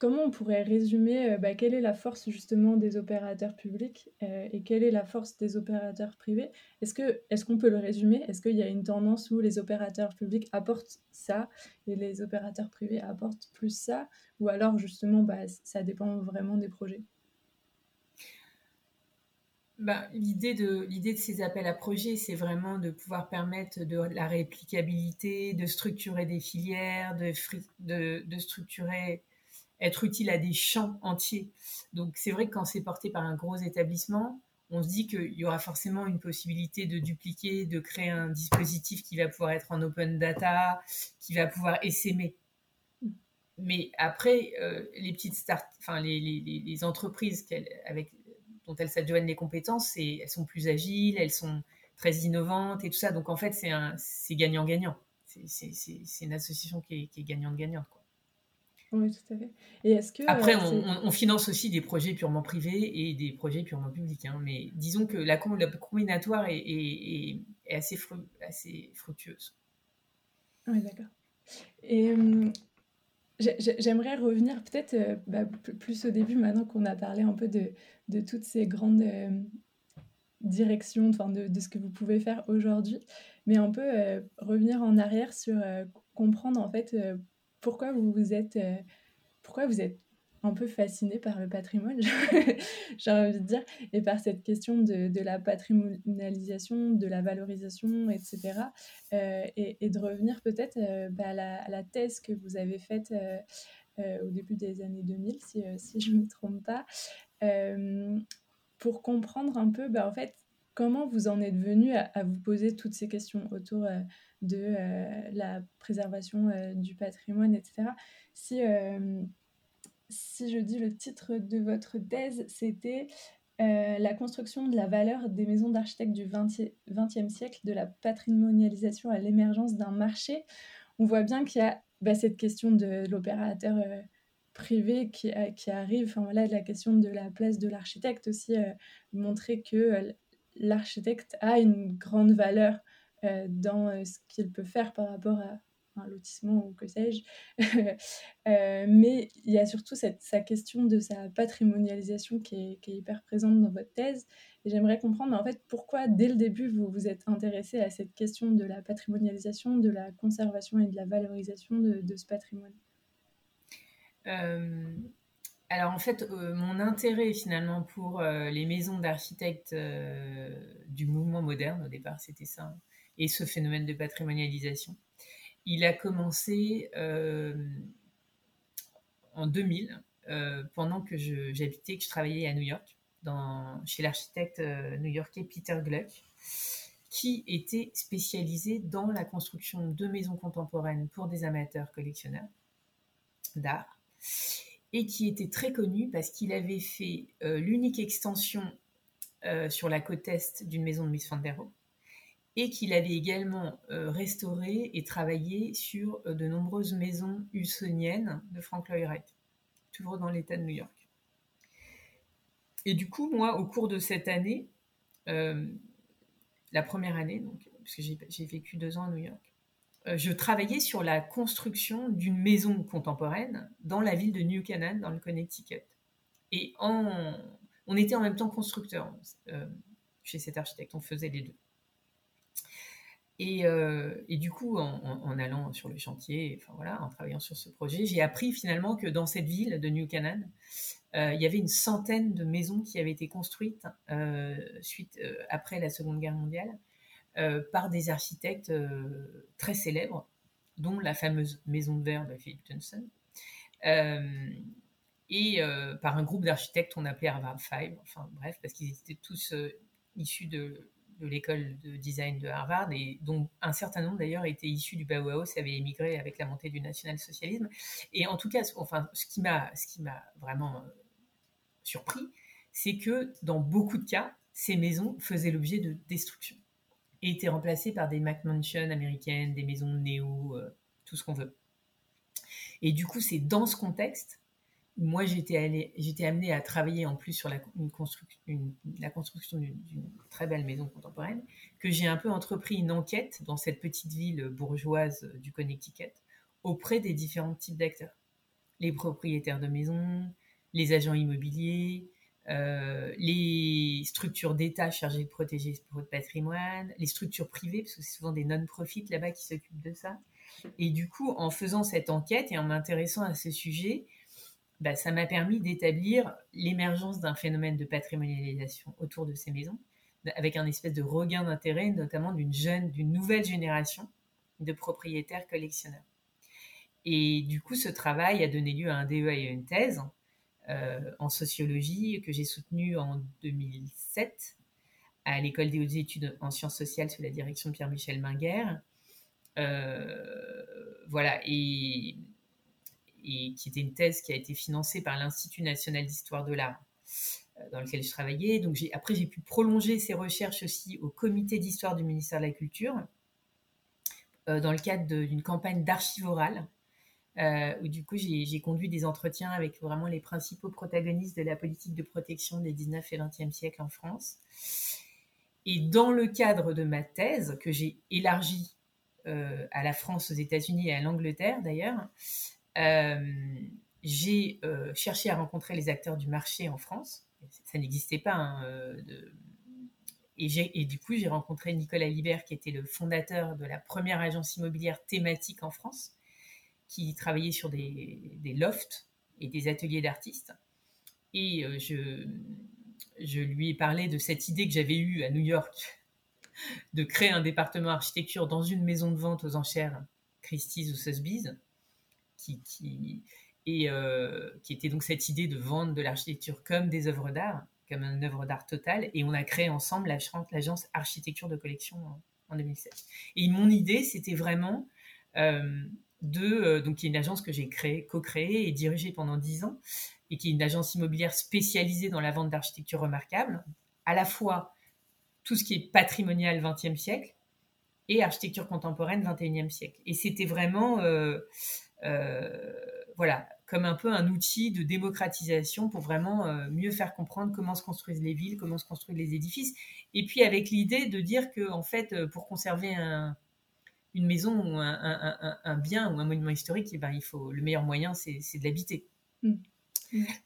Speaker 2: Comment on pourrait résumer bah, quelle est la force justement des opérateurs publics et quelle est la force des opérateurs privés? Est-ce que est-ce qu'on peut le résumer? Est-ce qu'il y a une tendance où les opérateurs publics apportent ça et les opérateurs privés apportent plus ça? Ou alors justement bah, ça dépend vraiment des projets?
Speaker 1: Bah, l'idée de l'idée de ces appels à projets, c'est vraiment de pouvoir permettre de la réplicabilité, de structurer des filières, de, de, structurer, être utile à des champs entiers. Donc c'est vrai que quand c'est porté par un gros établissement, on se dit qu'il y aura forcément une possibilité de dupliquer, de créer un dispositif qui va pouvoir être en open data, qui va pouvoir essaimer. Mais après, euh, les petites start, enfin les, les, les entreprises avec dont elles s'adjoignent les compétences, et elles sont plus agiles, elles sont très innovantes et tout ça. Donc en fait, c'est gagnant-gagnant. C'est une association qui est, gagnante-gagnante.
Speaker 2: Oui, tout à fait. Et est-ce que,
Speaker 1: Après, euh, on, finance aussi des projets purement privés et des projets purement publics. Hein. mais disons que la, combinatoire est, assez, assez fructueuse.
Speaker 2: Oui, d'accord. Et euh, J'aimerais revenir peut-être euh, bah, plus au début, maintenant qu'on a parlé un peu de, de toutes ces grandes euh, directions, enfin de, de, ce que vous pouvez faire aujourd'hui, mais un peu euh, revenir en arrière sur comprendre en fait pourquoi vous vous êtes, pourquoi vous êtes un peu fasciné par le patrimoine, j'ai envie de dire, et par cette question de, de la patrimonialisation, de la valorisation, etc. Euh, et, de revenir peut-être euh, bah, à, la, thèse que vous avez faite euh, au début des années 2000, si, si je ne me trompe pas, pour comprendre un peu, bah, en fait, comment vous en êtes venu à, vous poser toutes ces questions autour de la préservation du patrimoine, etc. Si si je dis le titre de votre thèse, c'était euh, La construction de la valeur des maisons d'architectes du XXe siècle, de la patrimonialisation à l'émergence d'un marché. On voit bien qu'il y a bah, cette question de l'opérateur euh, privé qui, euh, qui, arrive. Enfin, voilà, la question de la place de l'architecte aussi, montrer que l'architecte a une grande valeur dans ce qu'il peut faire par rapport à, un lotissement ou que sais-je. Euh, mais il y a surtout cette, sa question de sa patrimonialisation qui est, hyper présente dans votre thèse. Et j'aimerais comprendre en fait pourquoi dès le début vous vous êtes intéressé à cette question de la patrimonialisation, de la conservation et de la valorisation de ce patrimoine?
Speaker 1: Euh, alors en fait, euh, mon intérêt finalement pour les maisons d'architectes du mouvement moderne, au départ c'était ça, et ce phénomène de patrimonialisation. Il a commencé en 2000, pendant que j'habitais, que je travaillais à New York, chez l'architecte new-yorkais Peter Gluck, qui était spécialisé dans la construction de maisons contemporaines pour des amateurs collectionneurs d'art et qui était très connu parce qu'il avait fait euh, l'unique extension euh, sur la côte est d'une maison de Miss Van der Rohe et qu'il avait également euh, restauré et travaillé sur de nombreuses maisons usoniennes de Frank Lloyd Wright, toujours dans l'État de New York. Et du coup, moi, au cours de cette année, la première année, donc, parce que j'ai vécu deux ans à New York, je travaillais sur la construction d'une maison contemporaine dans la ville de New Canaan, dans le Connecticut. Et on était en même temps constructeur euh, chez cet architecte, on faisait les deux. Et, euh, du coup, en, allant sur le chantier, en travaillant sur ce projet, j'ai appris finalement que dans cette ville de New Canaan, il y avait une centaine de maisons qui avaient été construites suite après la Seconde Guerre mondiale euh, par des architectes euh, très célèbres, dont la fameuse Maison de Verre de Philip Johnson, euh, et par un groupe d'architectes qu'on appelait Harvard Five, enfin bref, parce qu'ils étaient tous issus de, l'école de design de Harvard et dont un certain nombre d'ailleurs étaient issus du Bauhaus avaient émigré avec la montée du national-socialisme. Et en tout cas, enfin, ce qui m'a vraiment surpris, c'est que dans beaucoup de cas, ces maisons faisaient l'objet de destruction et été remplacé par des McMansion américaines, des maisons néo, euh, tout ce qu'on veut. Et du coup, c'est dans ce contexte où moi j'étais j'étais amenée à travailler en plus sur la, la construction d'une très belle maison contemporaine, que j'ai un peu entrepris une enquête dans cette petite ville bourgeoise du Connecticut auprès des différents types d'acteurs. Les propriétaires de maisons, les agents immobiliers, euh, les structures d'État chargées de protéger votre patrimoine, les structures privées, parce que c'est souvent des non-profits là-bas qui s'occupent de ça. Et du coup, en faisant cette enquête et en m'intéressant à ce sujet, bah, ça m'a permis d'établir l'émergence d'un phénomène de patrimonialisation autour de ces maisons, avec un espèce de regain d'intérêt, notamment d'une jeune, d'une nouvelle génération de propriétaires collectionneurs. Et du coup, ce travail a donné lieu à un DEA et à une thèse en sociologie que j'ai soutenu en 2007 à l'école des hautes études en sciences sociales sous la direction de Pierre-Michel Minguer. Euh, voilà, et, et, qui était une thèse qui a été financée par l'Institut national d'histoire de l'art euh, dans lequel je travaillais. Donc après, j'ai pu prolonger ces recherches aussi au comité d'histoire du ministère de la Culture dans le cadre d'une campagne d'archives orales euh, où du coup j'ai conduit des entretiens avec vraiment les principaux protagonistes de la politique de protection des 19 et 20e siècles en France. Et dans le cadre de ma thèse, que j'ai élargie euh, à la France, aux États-Unis et à l'Angleterre d'ailleurs, euh, j'ai cherché à rencontrer les acteurs du marché en France. Ça n'existait pas. Hein, et, et, du coup, j'ai rencontré Nicolas Libert, qui était le fondateur de la première agence immobilière thématique en France, qui travaillait sur des, lofts et des ateliers d'artistes. Et euh, je, lui ai parlé de cette idée que j'avais eue à New York de créer un département architecture dans une maison de vente aux enchères, Christie's ou Sotheby's, euh, qui était donc cette idée de vendre de l'architecture comme des œuvres d'art, comme une œuvre d'art totale. Et on a créé ensemble l'agence architecture de collection en, 2007. Et mon idée, c'était vraiment euh, de euh, donc qui est une agence que j'ai créée, co-créée et dirigée pendant dix ans, et qui est une agence immobilière spécialisée dans la vente d'architecture remarquable, à la fois tout ce qui est patrimonial 20e siècle et architecture contemporaine 21e siècle. Et c'était vraiment, euh, euh, voilà, comme un peu un outil de démocratisation pour vraiment mieux faire comprendre comment se construisent les villes, comment se construisent les édifices. Et puis avec l'idée de dire que, en fait, pour conserver un, une maison ou un, bien ou un monument historique, eh ben, il faut, le meilleur moyen, c'est de l'habiter. Mm.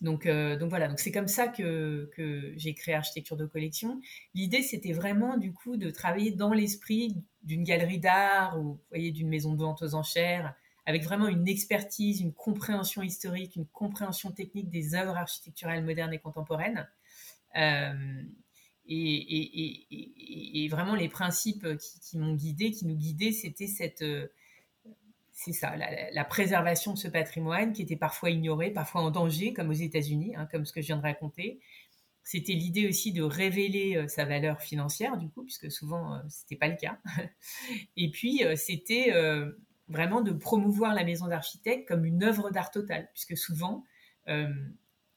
Speaker 1: Donc, euh, donc voilà, donc c'est comme ça que, que j'ai créé Architecture de collection. L'idée, c'était vraiment du coup de travailler dans l'esprit d'une galerie d'art ou voyez d'une maison de vente aux enchères, avec vraiment une expertise, une compréhension historique, une compréhension technique des œuvres architecturales modernes et contemporaines. Euh, et, vraiment les principes qui, m'ont guidé, qui nous guidaient, c'était cette c'est ça, la, préservation de ce patrimoine qui était parfois ignoré, parfois en danger, comme aux États-Unis, hein, comme ce que je viens de raconter. C'était l'idée aussi de révéler euh, sa valeur financière, du coup, puisque souvent, ce euh, c'était pas le cas. Et puis, euh, c'était vraiment de promouvoir la maison d'architecte comme une œuvre d'art totale, puisque souvent,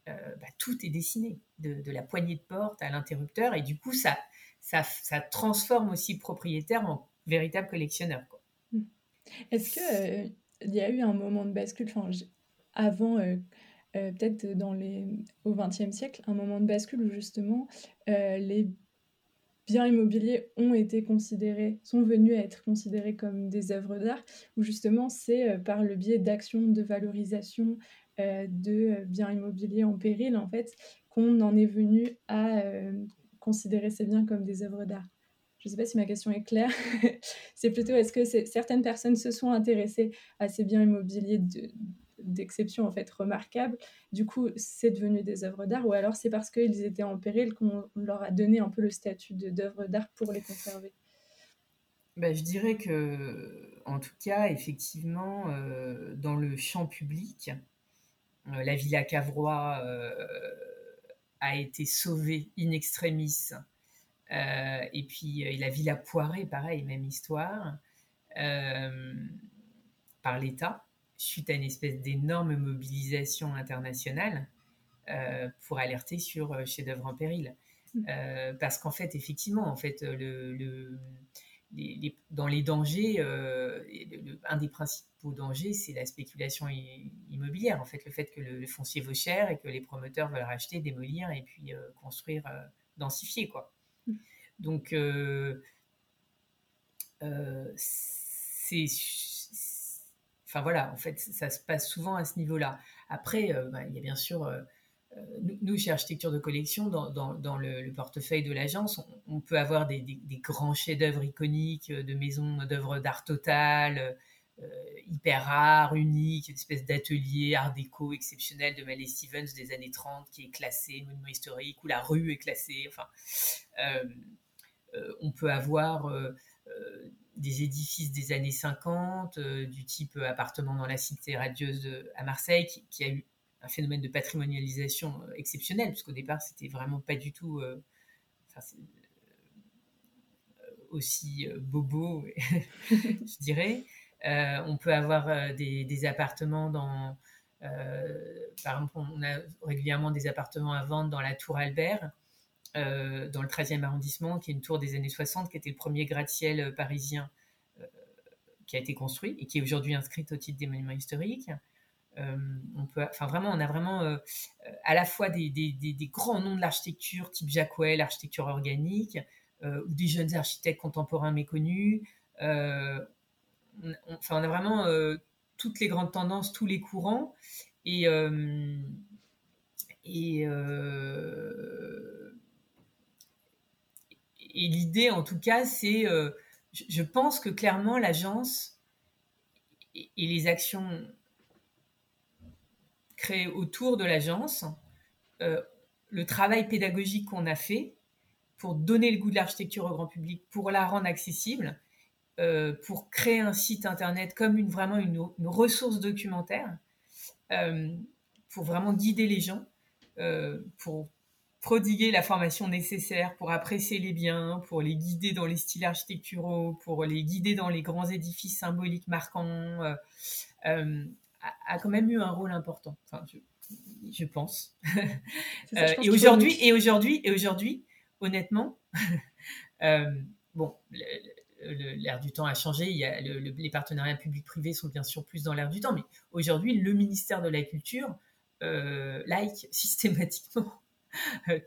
Speaker 1: bah, tout est dessiné, de, la poignée de porte à l'interrupteur, et du coup, ça, ça, transforme aussi le propriétaire en véritable collectionneur. Mmh.
Speaker 2: Est-ce qu'il il y a eu un moment de bascule, avant euh, peut-être dans les, au XXe siècle, un moment de bascule où justement euh, les biens immobiliers ont été considérés, sont venus à être considérés comme des œuvres d'art, où justement c'est euh, par le biais d'actions de valorisation de biens immobiliers en péril, en fait, qu'on en est venu à considérer ces biens comme des œuvres d'art. Je ne sais pas si ma question est claire. c'est plutôt est-ce que certaines personnes se sont intéressées à ces biens immobiliers de, d'exception en fait remarquables. Du coup, c'est devenu des œuvres d'art, ou alors c'est parce qu'ils étaient en péril qu'on leur a donné un peu le statut d'œuvre d'art pour les conserver?
Speaker 1: Ben, je dirais que, en tout cas, effectivement, euh, dans le champ public, euh, la Villa Cavrois euh, a été sauvée in extremis. et puis la Villa Poiré, pareil, même histoire, par l'État suite à une espèce d'énorme mobilisation internationale euh, pour alerter sur euh, chef-d'œuvre en péril. Mm. Euh, parce qu'en fait, effectivement, en fait, le, dans les dangers, un des principaux dangers, c'est la spéculation immobilière. En fait, le fait que le, foncier vaut cher et que les promoteurs veulent racheter, démolir et puis construire, densifier, quoi. Donc, c'est Enfin voilà, en fait, ça se passe souvent à ce niveau-là. Après, euh, bah, il y a bien sûr, euh, euh, nous, chez Architecture de Collection, dans, le, portefeuille de l'agence, on, peut avoir des, grands chefs-d'œuvre iconiques de maisons d'œuvres d'art total, hyper rares, uniques, une espèce d'atelier art déco exceptionnel de Malé Stevens des années 30 qui est classé monument historique, où la rue est classée. Enfin, on peut avoir des édifices des années 50, euh, du type euh, appartement dans la cité radieuse à Marseille, qui, a eu un phénomène de patrimonialisation euh, exceptionnel, puisqu'au départ, c'était vraiment pas du tout aussi bobo, je dirais. on peut avoir des, appartements dans. par exemple, on a régulièrement des appartements à vendre dans la Tour Albert, euh, dans le 13e arrondissement, qui est une tour des années 60, qui était le premier gratte-ciel euh, parisien euh, qui a été construit et qui est aujourd'hui inscrite au titre des monuments historiques. On peut, enfin vraiment, on a vraiment à la fois des, grands noms de l'architecture, type Jacquet, l'architecture organique, ou des jeunes architectes contemporains méconnus. enfin, on a vraiment toutes les grandes tendances, tous les courants, et, et l'idée, en tout cas, c'est, euh, je, pense que clairement, l'agence et, les actions créées autour de l'agence, euh, le travail pédagogique qu'on a fait pour donner le goût de l'architecture au grand public, pour la rendre accessible, euh, pour créer un site internet comme une, vraiment une, ressource documentaire, pour vraiment guider les gens, pour prodiguer la formation nécessaire pour apprécier les biens, pour les guider dans les styles architecturaux, pour les guider dans les grands édifices symboliques marquants, euh, euh, a, quand même eu un rôle important. Enfin, je, pense. Euh, et aujourd'hui, et aujourd'hui, et aujourd'hui, honnêtement, bon, l'air du temps a changé. Il y a les partenariats publics-privés sont bien sûr plus dans l'air du temps, mais aujourd'hui, le ministère de la Culture like systématiquement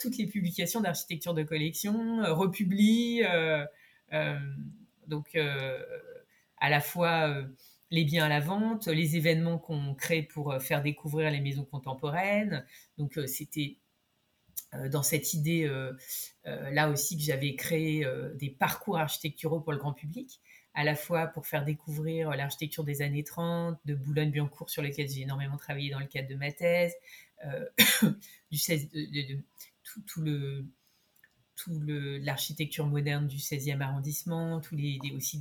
Speaker 1: toutes les publications d'architecture de collection, euh, republie, euh, euh, donc à la fois les biens à la vente, les événements qu'on crée pour faire découvrir les maisons contemporaines. Donc c'était dans cette idée là aussi que j'avais créé des parcours architecturaux pour le grand public, à la fois pour faire découvrir l'architecture des années 30, de Boulogne-Billancourt sur lesquelles j'ai énormément travaillé dans le cadre de ma thèse, du 16, de, tout, le, l'architecture moderne du 16e arrondissement, tous les, aussi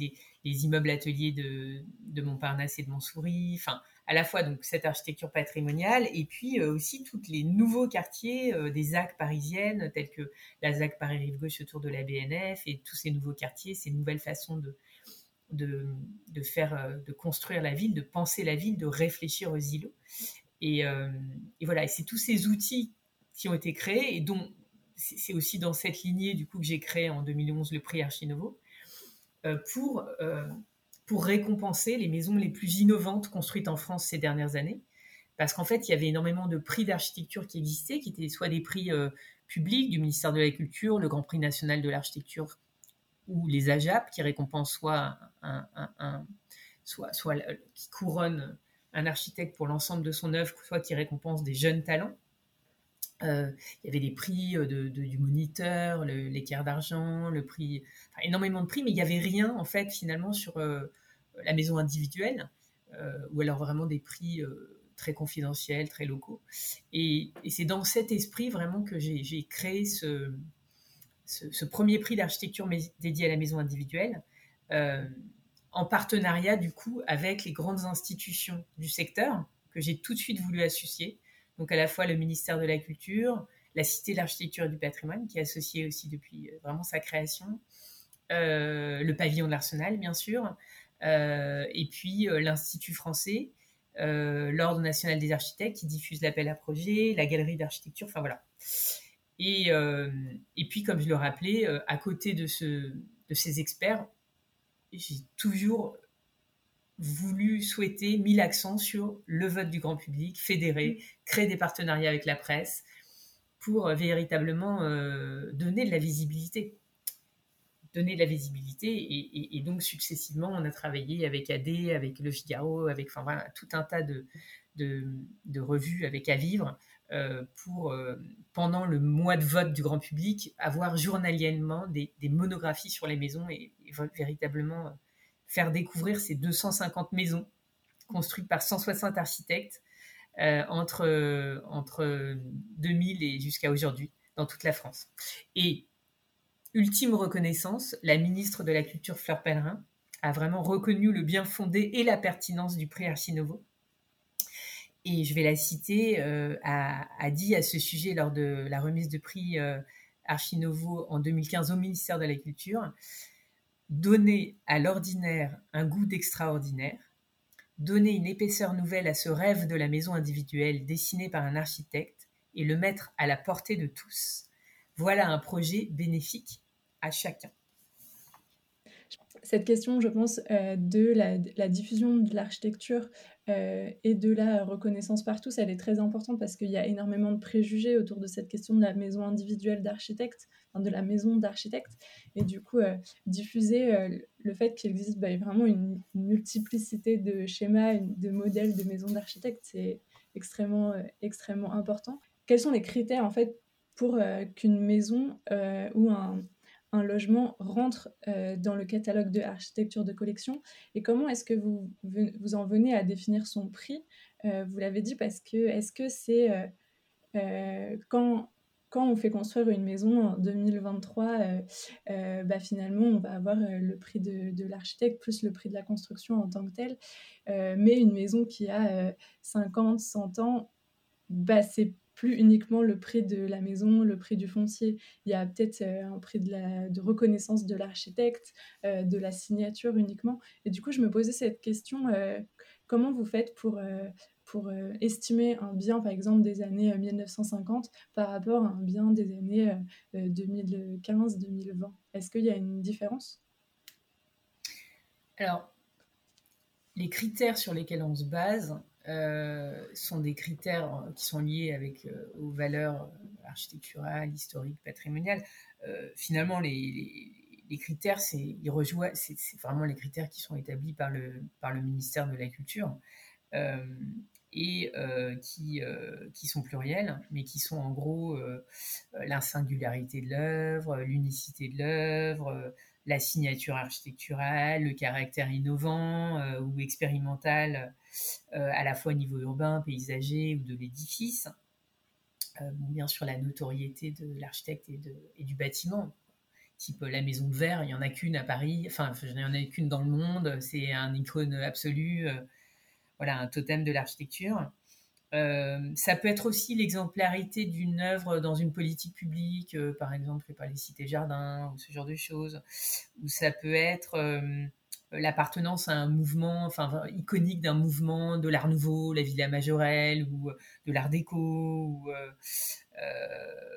Speaker 1: les, immeubles ateliers de, Montparnasse et de Montsouris, enfin à la fois donc cette architecture patrimoniale et puis euh, aussi tous les nouveaux quartiers euh, des ZAC parisiennes tels que la ZAC Paris Rive Gauche autour de la BNF et tous ces nouveaux quartiers, ces nouvelles façons de, de, faire, euh, de construire la ville, de penser la ville, de réfléchir aux îlots. Et, et voilà, et c'est tous ces outils qui ont été créés et dont c'est aussi dans cette lignée du coup que j'ai créé en 2011 le prix Archinovo pour, euh, pour récompenser les maisons les plus innovantes construites en France ces dernières années. Parce qu'en fait, il y avait énormément de prix d'architecture qui existaient, qui étaient soit des prix euh, publics du ministère de la Culture, le Grand Prix national de l'architecture ou les AJAP, qui récompensent soit, un, qui couronnent un architecte pour l'ensemble de son œuvre, soit qui récompensent des jeunes talents. Euh, il y avait des prix euh, du moniteur, l'équerre d'argent, le prix, énormément de prix, mais il n'y avait rien en fait finalement sur euh, la maison individuelle, ou alors vraiment des prix très confidentiels, très locaux. Et, c'est dans cet esprit vraiment que j'ai créé ce, ce, premier prix d'architecture dédié à la maison individuelle, en partenariat du coup avec les grandes institutions du secteur que j'ai tout de suite voulu associer donc à la fois le ministère de la Culture, la Cité de l'Architecture et du Patrimoine, qui est associée aussi depuis euh, vraiment sa création, euh, le pavillon de l'Arsenal, bien sûr, euh, et puis l'Institut français, l'Ordre national des architectes qui diffuse l'appel à projet, la galerie d'architecture, enfin voilà. Et, et, puis, comme je le rappelais, à côté de, ce, de ces experts, j'ai toujours voulu, souhaiter, mis l'accent sur le vote du grand public, fédérer, créer des partenariats avec la presse pour euh, véritablement euh, donner de la visibilité. Donner de la visibilité et, donc successivement, on a travaillé avec AD, avec Le Figaro, avec enfin, voilà, tout un tas de, de, revues avec À Vivre euh, pour, pendant le mois de vote du grand public, avoir journalièrement des, monographies sur les maisons et, et véritablement faire découvrir ces 250 maisons construites par 160 architectes euh, entre, euh, entre 2000 et jusqu'à aujourd'hui dans toute la France. Et ultime reconnaissance, la ministre de la Culture Fleur Pellerin a vraiment reconnu le bien fondé et la pertinence du prix Archinovo. Et je vais la citer, euh, a, dit à ce sujet lors de la remise de prix Archinovo en 2015 au ministère de la Culture, donner à l'ordinaire un goût d'extraordinaire, donner une épaisseur nouvelle à ce rêve de la maison individuelle dessiné par un architecte et le mettre à la portée de tous. Voilà un projet bénéfique à chacun
Speaker 2: cette question, je pense, euh, de la, diffusion de l'architecture euh, et de la reconnaissance par tous, elle est très importante parce qu'il y a énormément de préjugés autour de cette question de la maison individuelle d'architecte, de la maison d'architecte. Et du coup, euh, diffuser le fait qu'il existe bah, vraiment une, multiplicité de schémas, de modèles de maisons d'architecte, c'est extrêmement, extrêmement important. Quels sont les critères, en fait, pour qu'une maison ou un un logement rentre euh, dans le catalogue de architecture de collection et comment est-ce que vous, vous en venez à définir son prix? Euh, Vous l'avez dit parce que est-ce que c'est euh, quand, quand on fait construire une maison en 2023, bah finalement on va avoir le prix de, de l'architecte plus le prix de la construction en tant que tel, mais une maison qui a 50, 100 ans, bah c'est plus uniquement le prix de la maison, le prix du foncier. Il y a peut-être euh, un prix de, reconnaissance de l'architecte, euh, de la signature uniquement. Et du coup, je me posais cette question, euh, comment vous faites pour, pour estimer un bien, par exemple, des années 1950 par rapport à un bien des années 2015-2020 Est-ce qu'il y a une différence?
Speaker 1: Alors, les critères sur lesquels on se base, sont des critères euh, qui sont liés avec, euh, aux valeurs architecturales, historiques, patrimoniales. finalement, les, critères, c'est, vraiment les critères qui sont établis par le, par le ministère de la Culture. et qui, qui sont pluriels, mais qui sont en gros la singularité de l'œuvre, l'unicité de l'œuvre, la signature architecturale, le caractère innovant euh, ou expérimental euh, à la fois au niveau urbain, paysager ou de l'édifice. bien sûr la notoriété de l'architecte et, du bâtiment. Type la maison de verre, il n'y en a qu'une à Paris, enfin il n'y en a qu'une dans le monde, c'est un icône absolu, voilà, un totem de l'architecture. Euh, ça peut être aussi l'exemplarité d'une œuvre dans une politique publique, euh, par exemple par les cités-jardins ou ce genre de choses, ou ça peut être euh, l'appartenance à un mouvement, enfin iconique d'un mouvement de l'Art Nouveau, la Villa Majorelle ou de l'Art Déco. Ou,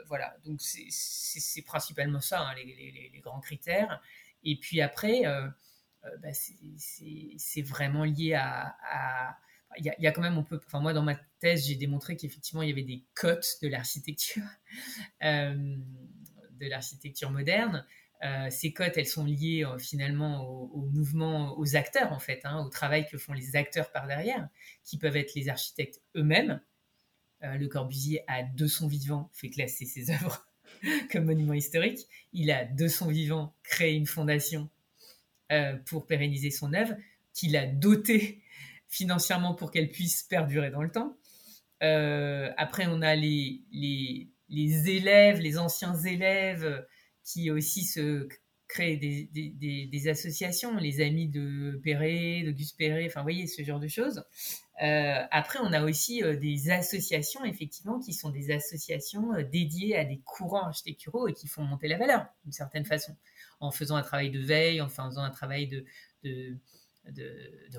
Speaker 1: voilà, donc c'est principalement ça hein, les, grands critères. Et puis après, bah, c'est vraiment lié à il y, a, quand même, on peut, enfin moi dans ma thèse, j'ai démontré qu'effectivement il y avait des cotes de l'architecture, euh, de l'architecture moderne. Euh, ces cotes, elles sont liées euh, finalement au, mouvement, aux acteurs en fait, hein, au travail que font les acteurs par derrière, qui peuvent être les architectes eux-mêmes. le Corbusier, a de son vivant, fait classer ses œuvres comme monument historique. Il a de son vivant créé une fondation pour pérenniser son œuvre, qu'il a doté financièrement pour qu'elle puisse perdurer dans le temps. Euh, après, on a les, élèves, les anciens élèves qui aussi se créent des, associations, les amis de Perret, de Gus Perret, enfin, vous voyez, ce genre de choses. Euh, après, on a aussi euh, des associations, effectivement, qui sont des associations dédiées à des courants architecturaux et qui font monter la valeur, d'une certaine façon, en faisant un travail de veille, en faisant un travail de,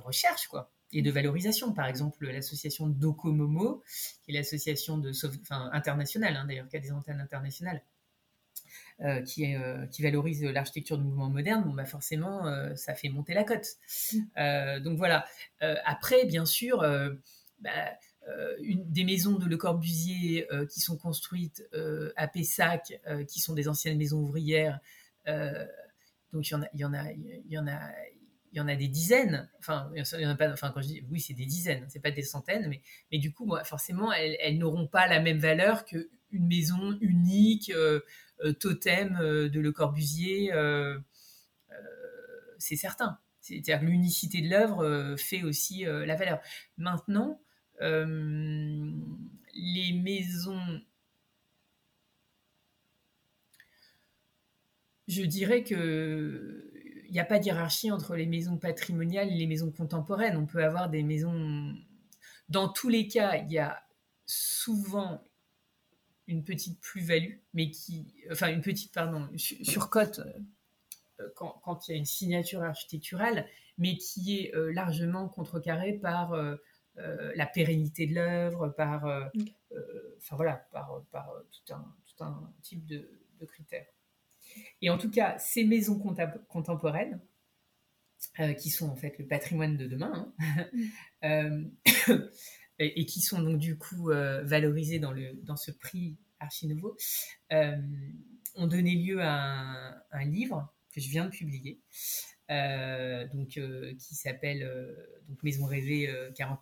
Speaker 1: recherche, quoi et de valorisation. Par exemple, l'association Docomomo, qui est l'association internationale, hein, d'ailleurs, qui a des antennes internationales, euh, qui, est, euh, qui, valorise l'architecture du mouvement moderne, bon, bah forcément, euh, ça fait monter la cote. donc voilà. après, bien sûr, bah, une, des maisons de Le Corbusier qui sont construites à Pessac, qui sont des anciennes maisons ouvrières, donc il y en a, il y en a, il y en a, il y en a des dizaines. Enfin, il y en a pas. Enfin, quand je dis oui, c'est des dizaines, c'est pas des centaines, mais, mais du coup, forcément, elles, n'auront pas la même valeur qu'une maison unique, totem euh, de Le Corbusier. c'est certain. C'est-à-dire l'unicité de l'œuvre fait aussi la valeur. Maintenant, les maisons je dirais que il n'y a pas d'hierarchie entre les maisons patrimoniales et les maisons contemporaines. On peut avoir des maisons. Dans tous les cas, il y a souvent une petite plus-value, mais qui. Enfin, une petite, pardon, surcote euh, quand, quand, il y a une signature architecturale, mais qui est euh, largement contrecarrée par euh, la pérennité de l'œuvre, par. enfin, voilà, par, par tout, un, tout, un, type de, de critères. Et en tout cas, ces maisons contemporaines, qui sont en fait le patrimoine de demain, hein, mm. et, qui sont donc du coup euh, valorisées dans, le, dans ce prix Archi Nouveau, ont donné lieu à un, livre que je viens de publier, donc, qui s'appelle donc Maison rêvée, 40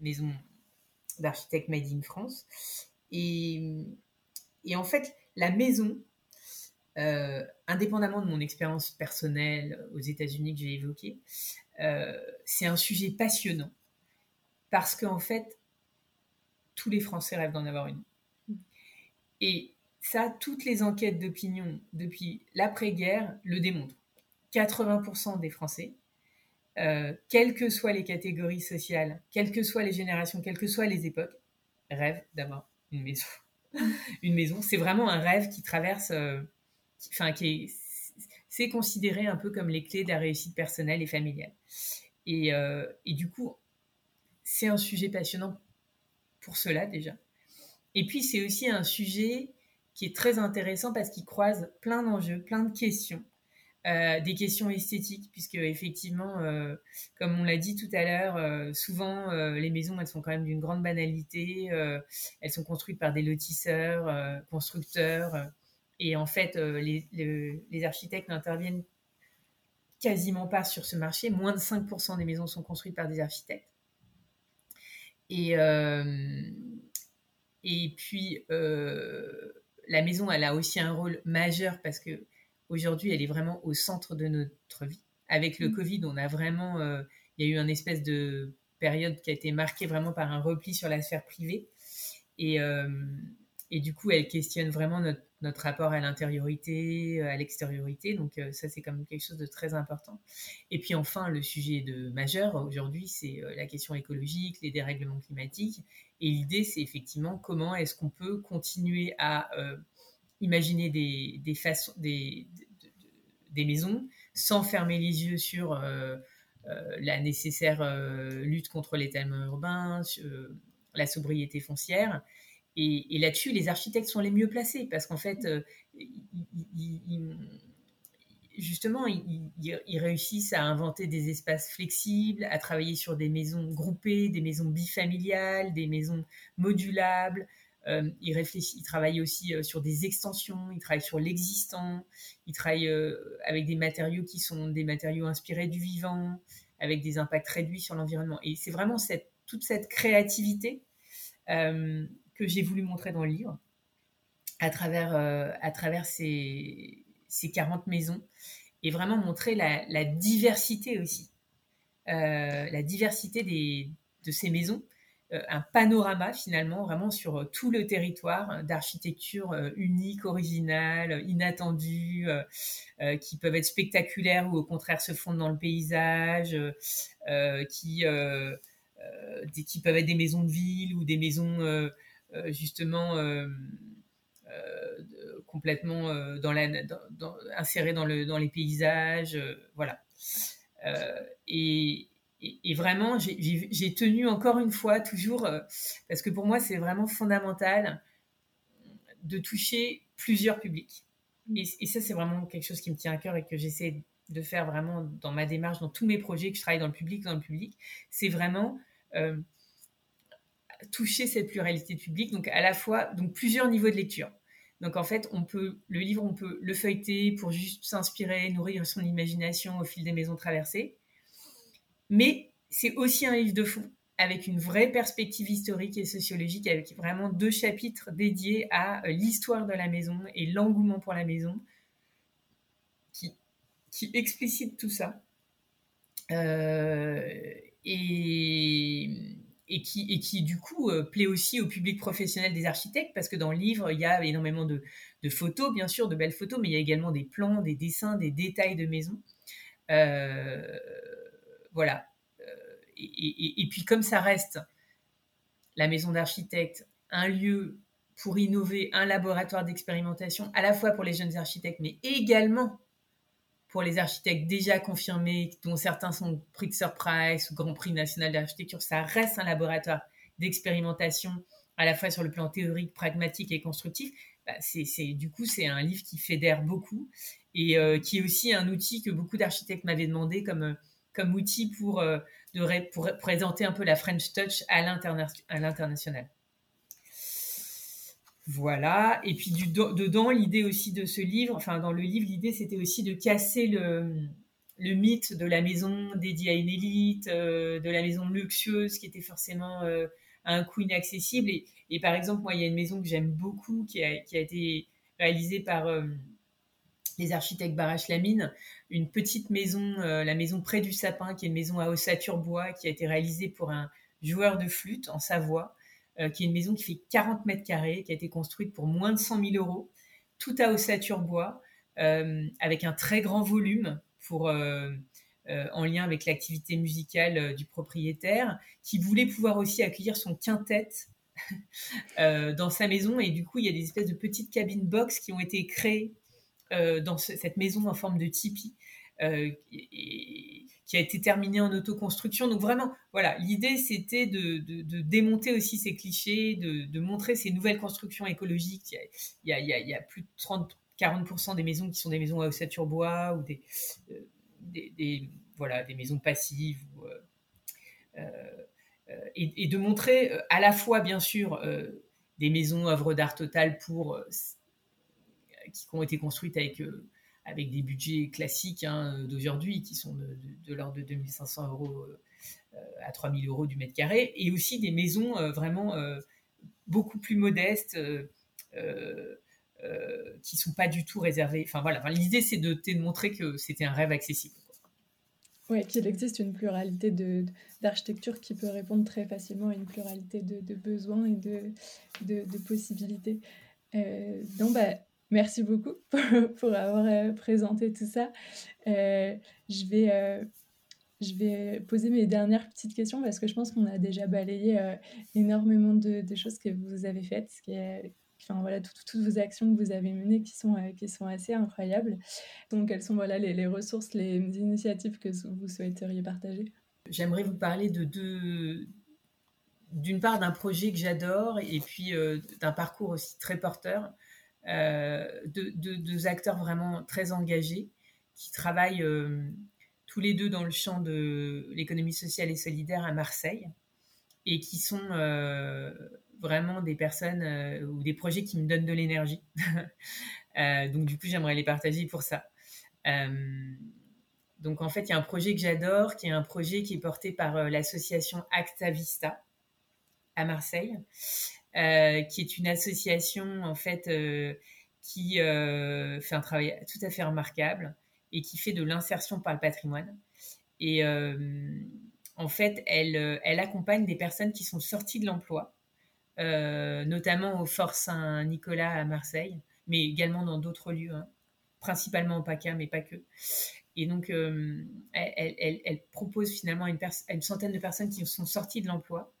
Speaker 1: maisons d'architectes made in France. Et, et en fait, la maison, euh, indépendamment de mon expérience personnelle aux États-Unis que j'ai évoquée, euh, c'est un sujet passionnant parce qu'en fait, tous les Français rêvent d'en avoir une. Et ça, toutes les enquêtes d'opinion depuis l'après-guerre le démontrent. 80% des Français, euh, quelles que soient les catégories sociales, quelles que soient les générations, quelles que soient les époques, rêvent d'avoir une maison. une maison, c'est vraiment un rêve qui traverse enfin, qui c'est considéré un peu comme les clés de la réussite personnelle et familiale. Et, euh, et du coup, c'est un sujet passionnant pour cela déjà. Et puis, c'est aussi un sujet qui est très intéressant parce qu'il croise plein d'enjeux, plein de questions. Euh, des questions esthétiques, puisque effectivement, euh, comme on l'a dit tout à l'heure, souvent les maisons, elles sont quand même d'une grande banalité. elles sont construites par des lotisseurs, constructeurs, et en fait, euh, les, architectes n'interviennent quasiment pas sur ce marché. Moins de 5% des maisons sont construites par des architectes. Et, euh, et puis, euh, la maison, elle a aussi un rôle majeur parce que aujourd'hui, elle est vraiment au centre de notre vie. Avec le mmh. Covid, on a vraiment, il y a eu une espèce de période qui a été marquée vraiment par un repli sur la sphère privée. Et, et du coup, elle questionne vraiment notre, notre rapport à l'intériorité, à l'extériorité. Donc ça, c'est même quelque chose de très important. Et puis enfin, le sujet de majeur aujourd'hui, c'est la question écologique, les dérèglements climatiques. Et l'idée, c'est effectivement comment est-ce qu'on peut continuer à imaginer des, façons, des, maisons sans fermer les yeux sur euh, euh, la nécessaire euh, lutte contre l'étalement urbain, la sobriété foncière. Et, là-dessus, les architectes sont les mieux placés parce qu'en fait, justement, ils, réussissent à inventer des espaces flexibles, à travailler sur des maisons groupées, des maisons bifamiliales, des maisons modulables, euh, il réfléchit, il travaille aussi euh, sur des extensions, il travaille sur l'existant, il travaille euh, avec des matériaux qui sont des matériaux inspirés du vivant, avec des impacts réduits sur l'environnement. Et c'est vraiment toute cette créativité que j'ai voulu montrer dans le livre à travers, à travers ces, ces 40 maisons et vraiment montrer la, diversité aussi. la diversité des, de ces maisons euh, un panorama finalement vraiment sur euh, tout le territoire d'architecture euh, unique, originale, inattendue, qui peuvent être spectaculaires ou au contraire se fondent dans le paysage, qui, qui peuvent être des maisons de ville ou des maisons justement complètement dans la, insérées dans, le, dans les paysages, voilà. et, et, vraiment, j'ai tenu encore une fois, toujours, euh, parce que pour moi, c'est vraiment fondamental de toucher plusieurs publics. Et, ça, c'est vraiment quelque chose qui me tient à cœur et que j'essaie de faire vraiment dans ma démarche, dans tous mes projets, que je travaille dans le public, dans le public. C'est vraiment euh, toucher cette pluralité de public, donc à la fois, donc plusieurs niveaux de lecture. Donc en fait, on peut, le livre, on peut le feuilleter pour juste s'inspirer, nourrir son imagination au fil des maisons traversées. Mais c'est aussi un livre de fond avec une vraie perspective historique et sociologique, avec vraiment deux chapitres dédiés à euh, l'histoire de la maison et l'engouement pour la maison, qui, qui explicite tout ça. Euh, et, et, qui, et du coup, euh, plaît aussi au public professionnel des architectes, parce que dans le livre, il y a énormément de, photos, bien sûr, de belles photos, mais il y a également des plans, des dessins, des détails de maison. voilà, et, puis comme ça reste la maison d'architecte, un lieu pour innover, un laboratoire d'expérimentation, à la fois pour les jeunes architectes, mais également pour les architectes déjà confirmés, dont certains sont prix de surprise ou Grand Prix national d'architecture, ça reste un laboratoire d'expérimentation, à la fois sur le plan théorique, pragmatique et constructif. Bah, du coup, c'est un livre qui fédère beaucoup et euh, qui est aussi un outil que beaucoup d'architectes m'avaient demandé comme, comme outil pour euh, présenter un peu la French Touch à l'international. Voilà. Et puis dedans, l'idée aussi de ce livre, enfin dans le livre, l'idée c'était aussi de casser le, mythe de la maison dédiée à une élite, euh, de la maison luxueuse qui était forcément euh, à un coût inaccessible. Et, par exemple, moi, il y a une maison que j'aime beaucoup qui a, été réalisée par euh, les architectes Barache Lamine, une petite maison, euh, la maison près du sapin, qui est une maison à Ossature-Bois, qui a été réalisée pour un joueur de flûte en Savoie, euh, qui est une maison qui fait 40 mètres carrés, qui a été construite pour moins de 100 000 euros, tout à Ossature-Bois, euh, avec un très grand volume pour, en lien avec l'activité musicale du propriétaire, qui voulait pouvoir aussi accueillir son quintet dans sa maison. Et du coup, il y a des espèces de petites cabines box qui ont été créées euh, dans cette maison en forme de tipi. Euh, qui a été terminée en autoconstruction. Donc vraiment, voilà, l'idée c'était de, démonter aussi ces clichés, de, montrer ces nouvelles constructions écologiques. Il y a, plus de 30-40% des maisons qui sont des maisons à ossature bois ou des, euh, des, voilà, des maisons passives. et, de montrer à la fois, bien sûr, des maisons œuvres d'art total pour qui ont été construites avec, euh, avec des budgets classiques hein, d'aujourd'hui, qui sont de, l'ordre de 2500 euros euh, à 3000 euros du mètre carré, et aussi des maisons euh, vraiment beaucoup plus modestes. qui sont pas du tout réservées. Enfin voilà, l'idée c'est de, de, montrer que c'était un rêve accessible.
Speaker 2: Oui, qu'il existe une pluralité d'architecture qui peut répondre très facilement à une pluralité de, besoins et de, de possibilités. Euh, bah, merci beaucoup pour, avoir euh, présenté tout ça. Euh, je, vais, je vais poser mes dernières petites questions parce que je pense qu'on a déjà balayé énormément de, choses que vous avez faites, ce qui enfin voilà, toutes vos actions que vous avez menées qui sont, qui sont assez incroyables. Donc, quelles sont voilà, les, ressources, les initiatives que vous souhaiteriez partager?
Speaker 1: J'aimerais vous parler de deux, d'une part d'un projet que j'adore et puis euh, d'un parcours aussi très porteur, euh, de, deux acteurs vraiment très engagés qui travaillent euh, tous les deux dans le champ de l'économie sociale et solidaire à Marseille et qui sont vraiment des personnes ou des projets qui me donnent de l'énergie. donc du coup, j'aimerais les partager pour ça. donc en fait, il y a un projet que j'adore, qui est un projet qui est porté par l'association Acta Vista, à Marseille, euh, qui est une association en fait euh, qui euh, fait un travail tout à fait remarquable et qui fait de l'insertion par le patrimoine. Et en fait, elle, accompagne des personnes qui sont sorties de l'emploi, notamment au Fort Saint-Nicolas à Marseille, mais également dans d'autres lieux, hein, principalement au PACA, mais pas que. Et donc, elle, propose finalement une, une, centaine de personnes qui sont sorties de l'emploi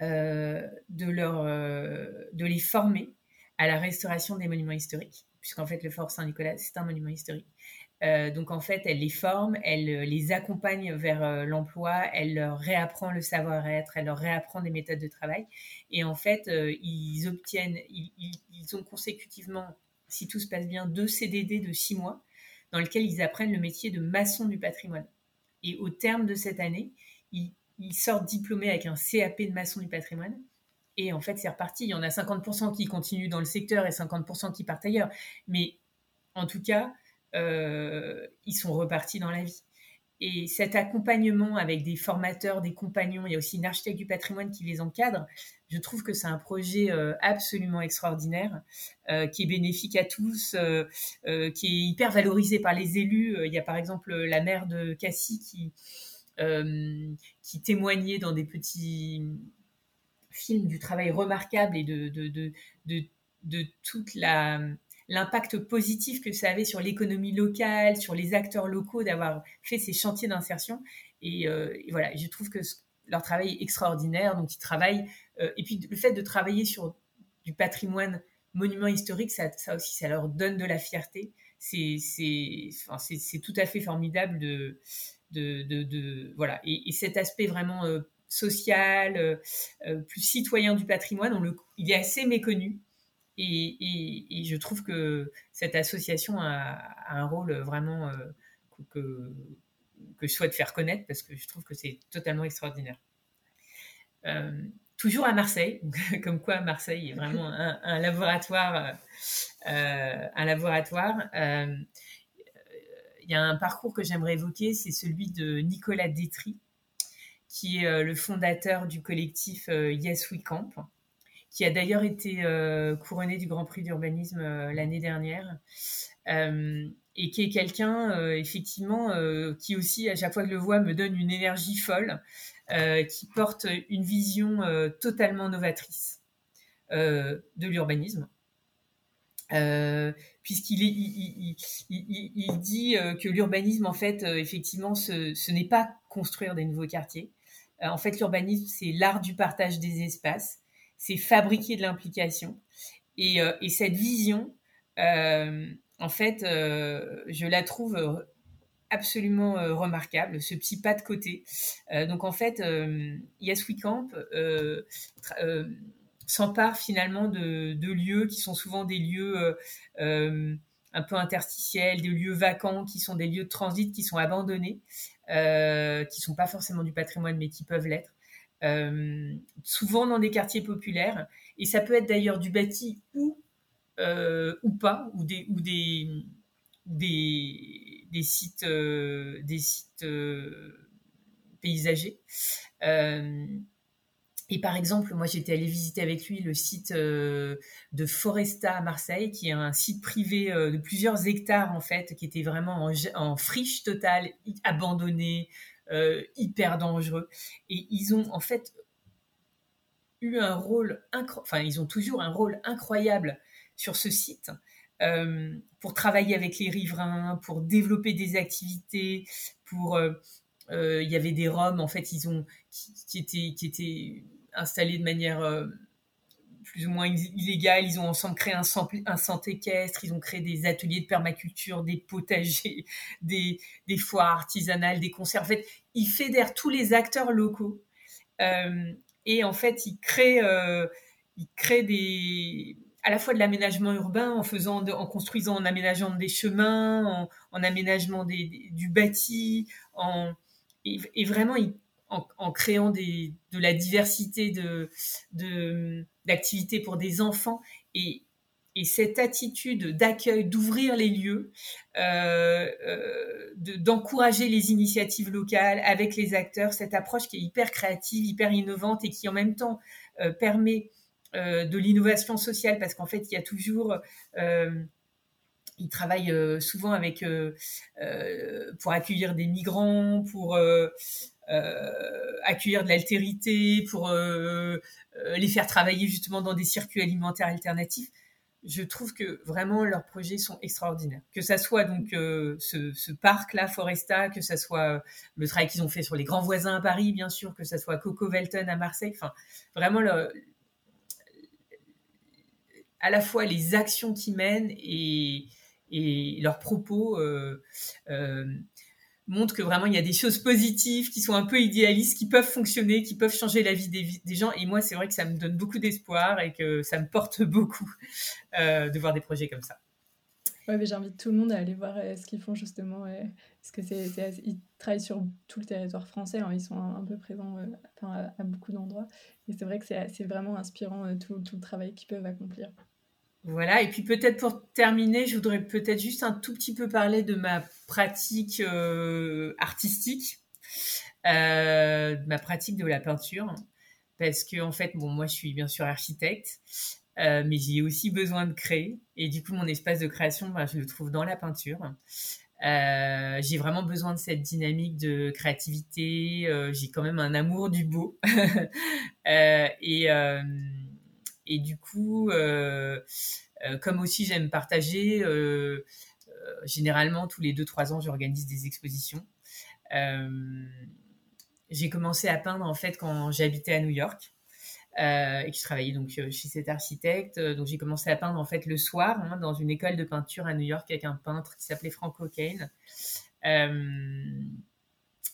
Speaker 1: de, leur, euh, de les former à la restauration des monuments historiques, puisqu'en fait le Fort Saint-Nicolas, c'est un monument historique. Euh, donc en fait, elle les forme, elle les accompagne vers l'emploi, elle leur réapprend le savoir-être, elle leur réapprend des méthodes de travail. Et en fait, ils obtiennent, ils, ils, ont consécutivement, si tout se passe bien, deux CDD de six mois dans lesquels ils apprennent le métier de maçon du patrimoine. Et au terme de cette année, ils ils sortent diplômés avec un CAP de maçon du patrimoine. Et en fait, c'est reparti. Il y en a 50% qui continuent dans le secteur et 50% qui partent ailleurs. Mais en tout cas, euh, ils sont repartis dans la vie. Et cet accompagnement avec des formateurs, des compagnons, il y a aussi une architecte du patrimoine qui les encadre. Je trouve que c'est un projet euh, absolument extraordinaire, euh, qui est bénéfique à tous, qui est hyper valorisé par les élus. Il y a par exemple la maire de Cassis qui, qui témoignait dans des petits films du travail remarquable et de, de, de, de, toute la l'impact positif que ça avait sur l'économie locale, sur les acteurs locaux d'avoir fait ces chantiers d'insertion. Et, euh, voilà, je trouve que leur travail est extraordinaire. Donc, ils travaillent. Euh, et puis, le fait de travailler sur du patrimoine monument historique, ça, aussi, ça leur donne de la fierté. C'est tout à fait formidable de, de, voilà. Et, cet aspect vraiment euh, social, euh, euh, plus citoyen du patrimoine, on le, il est assez méconnu. Et, je trouve que cette association a, un rôle vraiment que, que je souhaite faire connaître parce que je trouve que c'est totalement extraordinaire. toujours à Marseille, comme quoi Marseille est vraiment un, laboratoire, un laboratoire il y a un parcours que j'aimerais évoquer, c'est celui de Nicolas Détry, qui est euh, le fondateur du collectif euh, Yes We Camp, qui a d'ailleurs été euh, couronné du Grand Prix d'urbanisme l'année dernière, et qui est quelqu'un, effectivement, qui aussi, à chaque fois que je le vois, me donne une énergie folle, qui porte une vision totalement novatrice de l'urbanisme. Euh, puisqu'il il, il, il, dit euh, que l'urbanisme, en fait, euh, effectivement, ce, ce n'est pas construire des nouveaux quartiers. en fait, l'urbanisme, c'est l'art du partage des espaces, c'est fabriquer de l'implication. Et, et, cette vision, en fait, je la trouve absolument remarquable, ce petit pas de côté. donc, en fait, Yes We Camp s'empare finalement de, lieux qui sont souvent des lieux euh, euh, un peu interstitiels, des lieux vacants, qui sont des lieux de transit, qui sont abandonnés, euh, qui sont pas forcément du patrimoine, mais qui peuvent l'être. Euh, souvent dans des quartiers populaires, et ça peut être d'ailleurs du bâti ou, ou pas, ou des, ou des, des, des sites, des sites paysagers. Et par exemple, moi j'étais allée visiter avec lui le site de Foresta à Marseille, qui est un site privé de plusieurs hectares en fait, qui était vraiment en, friche totale, abandonné, hyper dangereux. Et ils ont en fait eu un rôle, enfin ils ont toujours un rôle incroyable sur ce site euh, pour travailler avec les riverains, pour développer des activités, pour euh, euh, il y avait des Roms en fait ils ont qui, étaient qui étaient installés de manière plus ou moins illégale. Ils ont ensemble créé un un centre équestre, ils ont créé des ateliers de permaculture, des potagers, des, foires artisanales, des concerts. En fait, ils fédèrent tous les acteurs locaux et en fait, ils créent, ils des à la fois de l'aménagement urbain en en construisant, en aménageant des chemins, en, aménagement du bâti, en, et, vraiment en, créant de la diversité de, d'activités pour des enfants. Et, et cette attitude d'accueil, d'ouvrir les lieux, euh, euh, d'encourager les initiatives locales avec les acteurs, cette approche qui est hyper créative, hyper innovante et qui en même temps euh, permet de l'innovation sociale parce qu'en fait, il y a toujours ils travaillent souvent avec pour accueillir des migrants, pour accueillir de l'altérité, pour les faire travailler justement dans des circuits alimentaires alternatifs. Je trouve que vraiment leurs projets sont extraordinaires. Que ça soit donc ce, parc-là, Foresta, que ça soit le travail qu'ils ont fait sur les grands voisins à Paris, bien sûr, que ça soit Coco Velton à Marseille. Enfin, vraiment à la fois les actions qu'ils mènent et, leurs propos euh, euh, montrent que vraiment il y a des choses positives qui sont un peu idéalistes, qui peuvent fonctionner, qui peuvent changer la vie des, gens. Et moi, c'est vrai que ça me donne beaucoup d'espoir et que ça me porte beaucoup euh, de voir des projets comme ça.
Speaker 2: Ouais, mais j'invite tout le monde à aller voir ce qu'ils font justement. parce que c'est, ils travaillent sur tout le territoire français, hein. ils sont un, peu présents à, beaucoup d'endroits. Et c'est vrai que c'est, vraiment inspirant tout, tout, le travail qu'ils peuvent accomplir.
Speaker 1: Voilà, et puis peut-être pour terminer, je voudrais peut-être juste un tout petit peu parler de ma pratique euh, artistique, euh, de ma pratique de la peinture, parce que en fait, bon, moi je suis bien sûr architecte, euh, mais j'ai aussi besoin de créer, et du coup mon espace de création, ben, je le trouve dans la peinture. j'ai vraiment besoin de cette dynamique de créativité. j'ai quand même un amour du beau. et, et du coup, euh, euh, comme aussi j'aime partager, euh, généralement tous les 2-3 ans, j'organise des expositions. j'ai commencé à peindre en fait quand j'habitais à New York. et que je travaillais donc chez cet architecte. donc j'ai commencé à peindre en fait le soir hein, dans une école de peinture à New York avec un peintre qui s'appelait Franco Kane.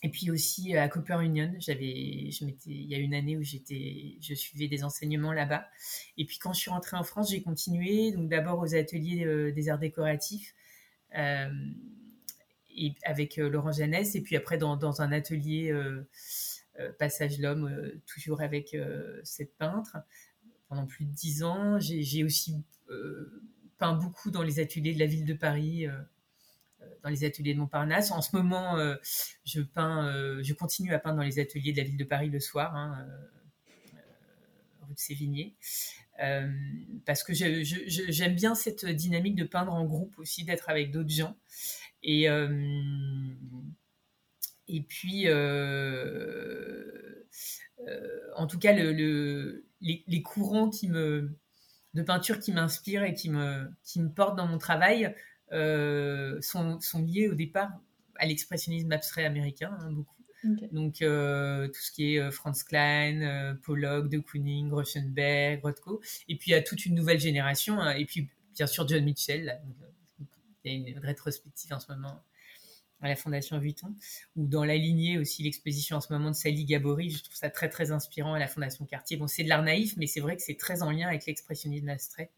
Speaker 1: Et puis aussi à Cooper Union, j'avais, je m'étais, il y a une année où j'étais, je suivais des enseignements là-bas. Et puis quand je suis rentrée en France, j'ai continué, donc d'abord aux ateliers euh, des arts décoratifs, euh, avec euh, Laurent Jeannès, et puis après dans, dans un atelier Passage l'Homme, toujours avec cette peintre, pendant plus de dix ans. J'ai aussi peint beaucoup dans les ateliers de la ville de Paris dans les ateliers de Montparnasse. En ce moment, euh, je peins, euh, je continue à peindre dans les ateliers de la ville de Paris le soir, hein, euh, rue de Sévigné. parce que j'aime bien cette dynamique de peindre en groupe aussi, d'être avec d'autres gens. Et, et puis, en tout cas, le, les, courants de peinture qui m'inspirent et qui me, qui me portent dans mon travail euh, sont, sont, liés au départ à l'expressionnisme abstrait américain, hein, beaucoup. Donc, euh, tout ce qui est euh, Franz Klein, Pollock, de Kooning, Rauschenberg, Rothko, et puis il y a toute une nouvelle génération, hein, et puis bien sûr John Mitchell, il y a une rétrospective en ce moment à la Fondation Vuitton, ou dans la lignée aussi l'exposition en ce moment de Sally Gabori, je trouve ça très très inspirant à la Fondation Cartier. Bon, c'est de l'art naïf, mais c'est vrai que c'est très en lien avec l'expressionnisme abstrait.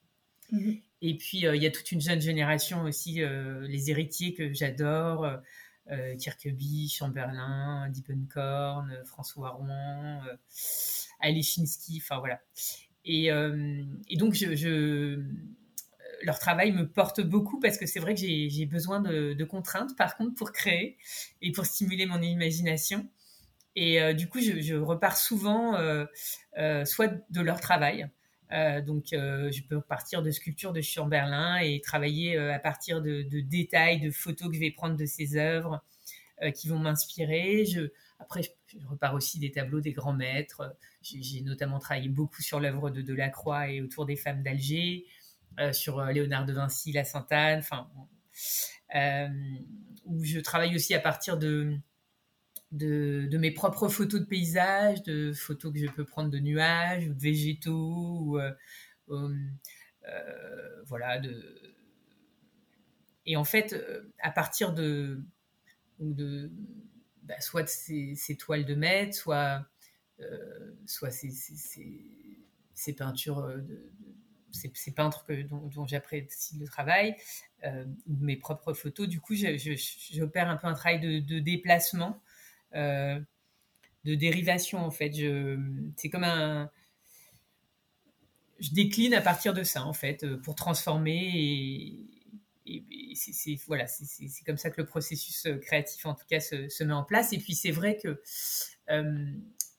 Speaker 1: Mhm. Et puis, euh, il y a toute une jeune génération aussi, euh, les héritiers que j'adore, euh, Kirkeby, Chamberlain, Diepenkorn, François Rouen, Alechinsky, enfin voilà. Et, donc, leur travail me porte beaucoup parce que c'est vrai que j'ai besoin de, contraintes, par contre, pour créer et pour stimuler mon imagination. Et du coup, je, repars souvent soit de leur travail, donc, je peux partir de sculptures de Chamberlain et travailler à partir de, détails, de photos que je vais prendre de ces œuvres qui vont m'inspirer. Après, je, repars aussi des tableaux des grands maîtres. J'ai notamment travaillé beaucoup sur l'œuvre de Delacroix et autour des femmes d'Alger, euh, sur euh, Léonard de Vinci, La Sainte-Anne, enfin, euh, où je travaille aussi à partir de, de, mes propres photos de paysages, de photos que je peux prendre de nuages de végétaux, ou, voilà, de... Et en fait, à partir de, bah, soit de ces, toiles de maître, soit, euh, soit ces, peintures, euh, de, ces, peintres que, dont, j'apprécie le travail, euh, mes propres photos. Du coup, j'opère un peu un travail de, déplacement, de dérivation en fait. C'est comme un je décline à partir de ça en fait pour transformer et, c'est voilà, c'est comme ça que le processus euh, créatif, en tout cas, se, met en place. Et puis, c'est vrai que euh,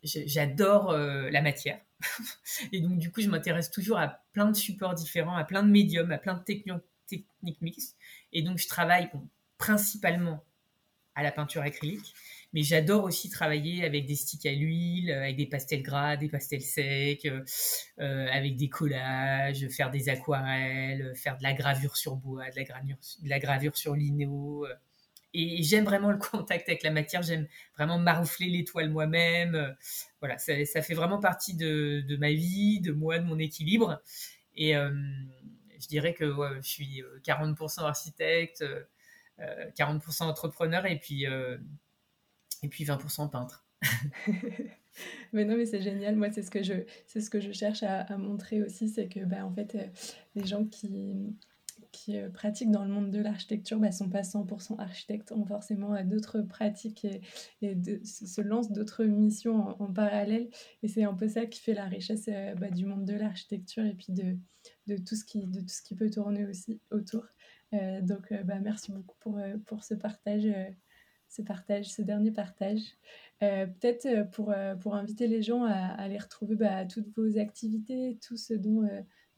Speaker 1: j'adore euh, la matière. et donc, du coup, je m'intéresse toujours à plein de supports différents, à plein de médiums, à plein de techniques mixtes. Et donc, je travaille principalement à la peinture acrylique, mais j'adore aussi travailler avec des sticks à l'huile, avec des pastels gras, des pastels secs, euh, euh, avec des collages, faire des aquarelles, faire de la gravure sur bois, de la gravure, sur lino. Euh. Et j'aime vraiment le contact avec la matière, j'aime vraiment maroufler l'étoile moi-même. Voilà, ça, fait vraiment partie de, ma vie, de moi, de mon équilibre. Et je dirais que je suis 40% architecte, 40% entrepreneur et puis et puis 20% peintre.
Speaker 2: mais non, mais c'est génial. Moi, c'est ce que je, c'est ce que je cherche à, montrer aussi, c'est que, bah, en fait, euh, les gens qui, qui euh, pratiquent dans le monde de l'architecture ne bah, sont pas 100% architectes, ont forcément euh, d'autres pratiques et, et se lancent d'autres missions en, parallèle. Et c'est un peu ça qui fait la richesse bah, du monde de l'architecture et puis de, de, tout ce qui, de tout ce qui peut tourner aussi autour. donc, bah, merci beaucoup pour, pour ce partage ce partage, ce dernier partage. Euh, peut-être euh, pour, euh, pour inviter les gens à, aller retrouver bah, toutes vos activités, tout ce dont,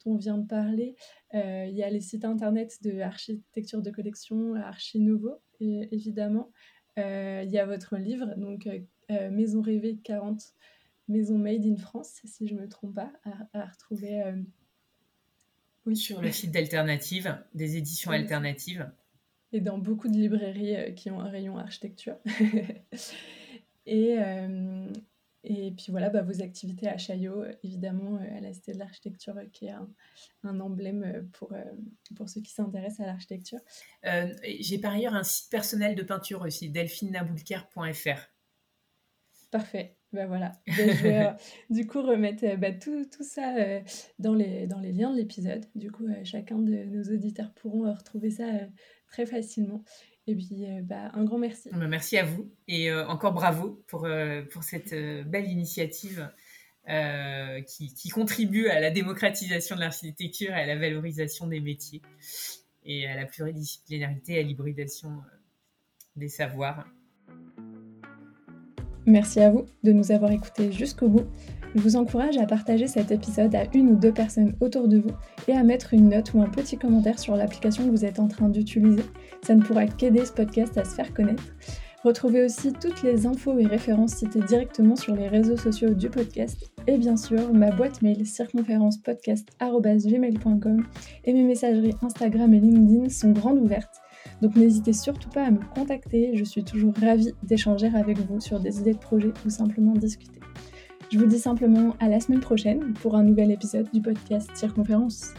Speaker 2: on vient de parler. Il y a les sites internet de architecture de collection, Archinovo, évidemment. Il y a votre livre, donc Maison rêvée 40, Maison Made in France, si je ne me trompe pas, à, retrouver.
Speaker 1: Oui. Sur le site d'Alternative, des éditions alternatives
Speaker 2: et dans beaucoup de librairies euh, qui ont un rayon architecture. et, euh, et puis voilà, bah, vos activités à Chaillot, évidemment, euh, à la Cité de l'Architecture, qui est un, un emblème pour, pour ceux qui s'intéressent à l'architecture.
Speaker 1: J'ai par ailleurs un site personnel de peinture aussi, delphinenaboulker.fr.
Speaker 2: Parfait. Ben voilà. Ben, je vais du coup remettre bah, tout, tout, ça dans, les, dans les liens de l'épisode. Du coup, chacun de nos auditeurs pourront retrouver ça très facilement. Et puis, euh, bah, un grand merci.
Speaker 1: Bah, merci à vous et euh, encore bravo pour, euh, pour cette belle initiative qui, contribue à la démocratisation de l'architecture et à la valorisation des métiers et à la pluridisciplinarité et à l'hybridation des savoirs.
Speaker 2: Merci à vous de nous avoir écoutés jusqu'au bout. Je vous encourage à partager cet épisode à une ou deux personnes autour de vous et à mettre une note ou un petit commentaire sur l'application que vous êtes en train d'utiliser. Ça ne pourra qu'aider ce podcast à se faire connaître. Retrouvez aussi toutes les infos et références citées directement sur les réseaux sociaux du podcast et bien sûr ma boîte mail circonférencepodcast.gmail.com et mes messageries Instagram et LinkedIn sont grandes ouvertes. Donc n'hésitez surtout pas à me contacter, je suis toujours ravie d'échanger avec vous sur des idées de projet ou simplement discuter. Je vous dis simplement à la semaine prochaine pour un nouvel épisode du podcast Circonférence.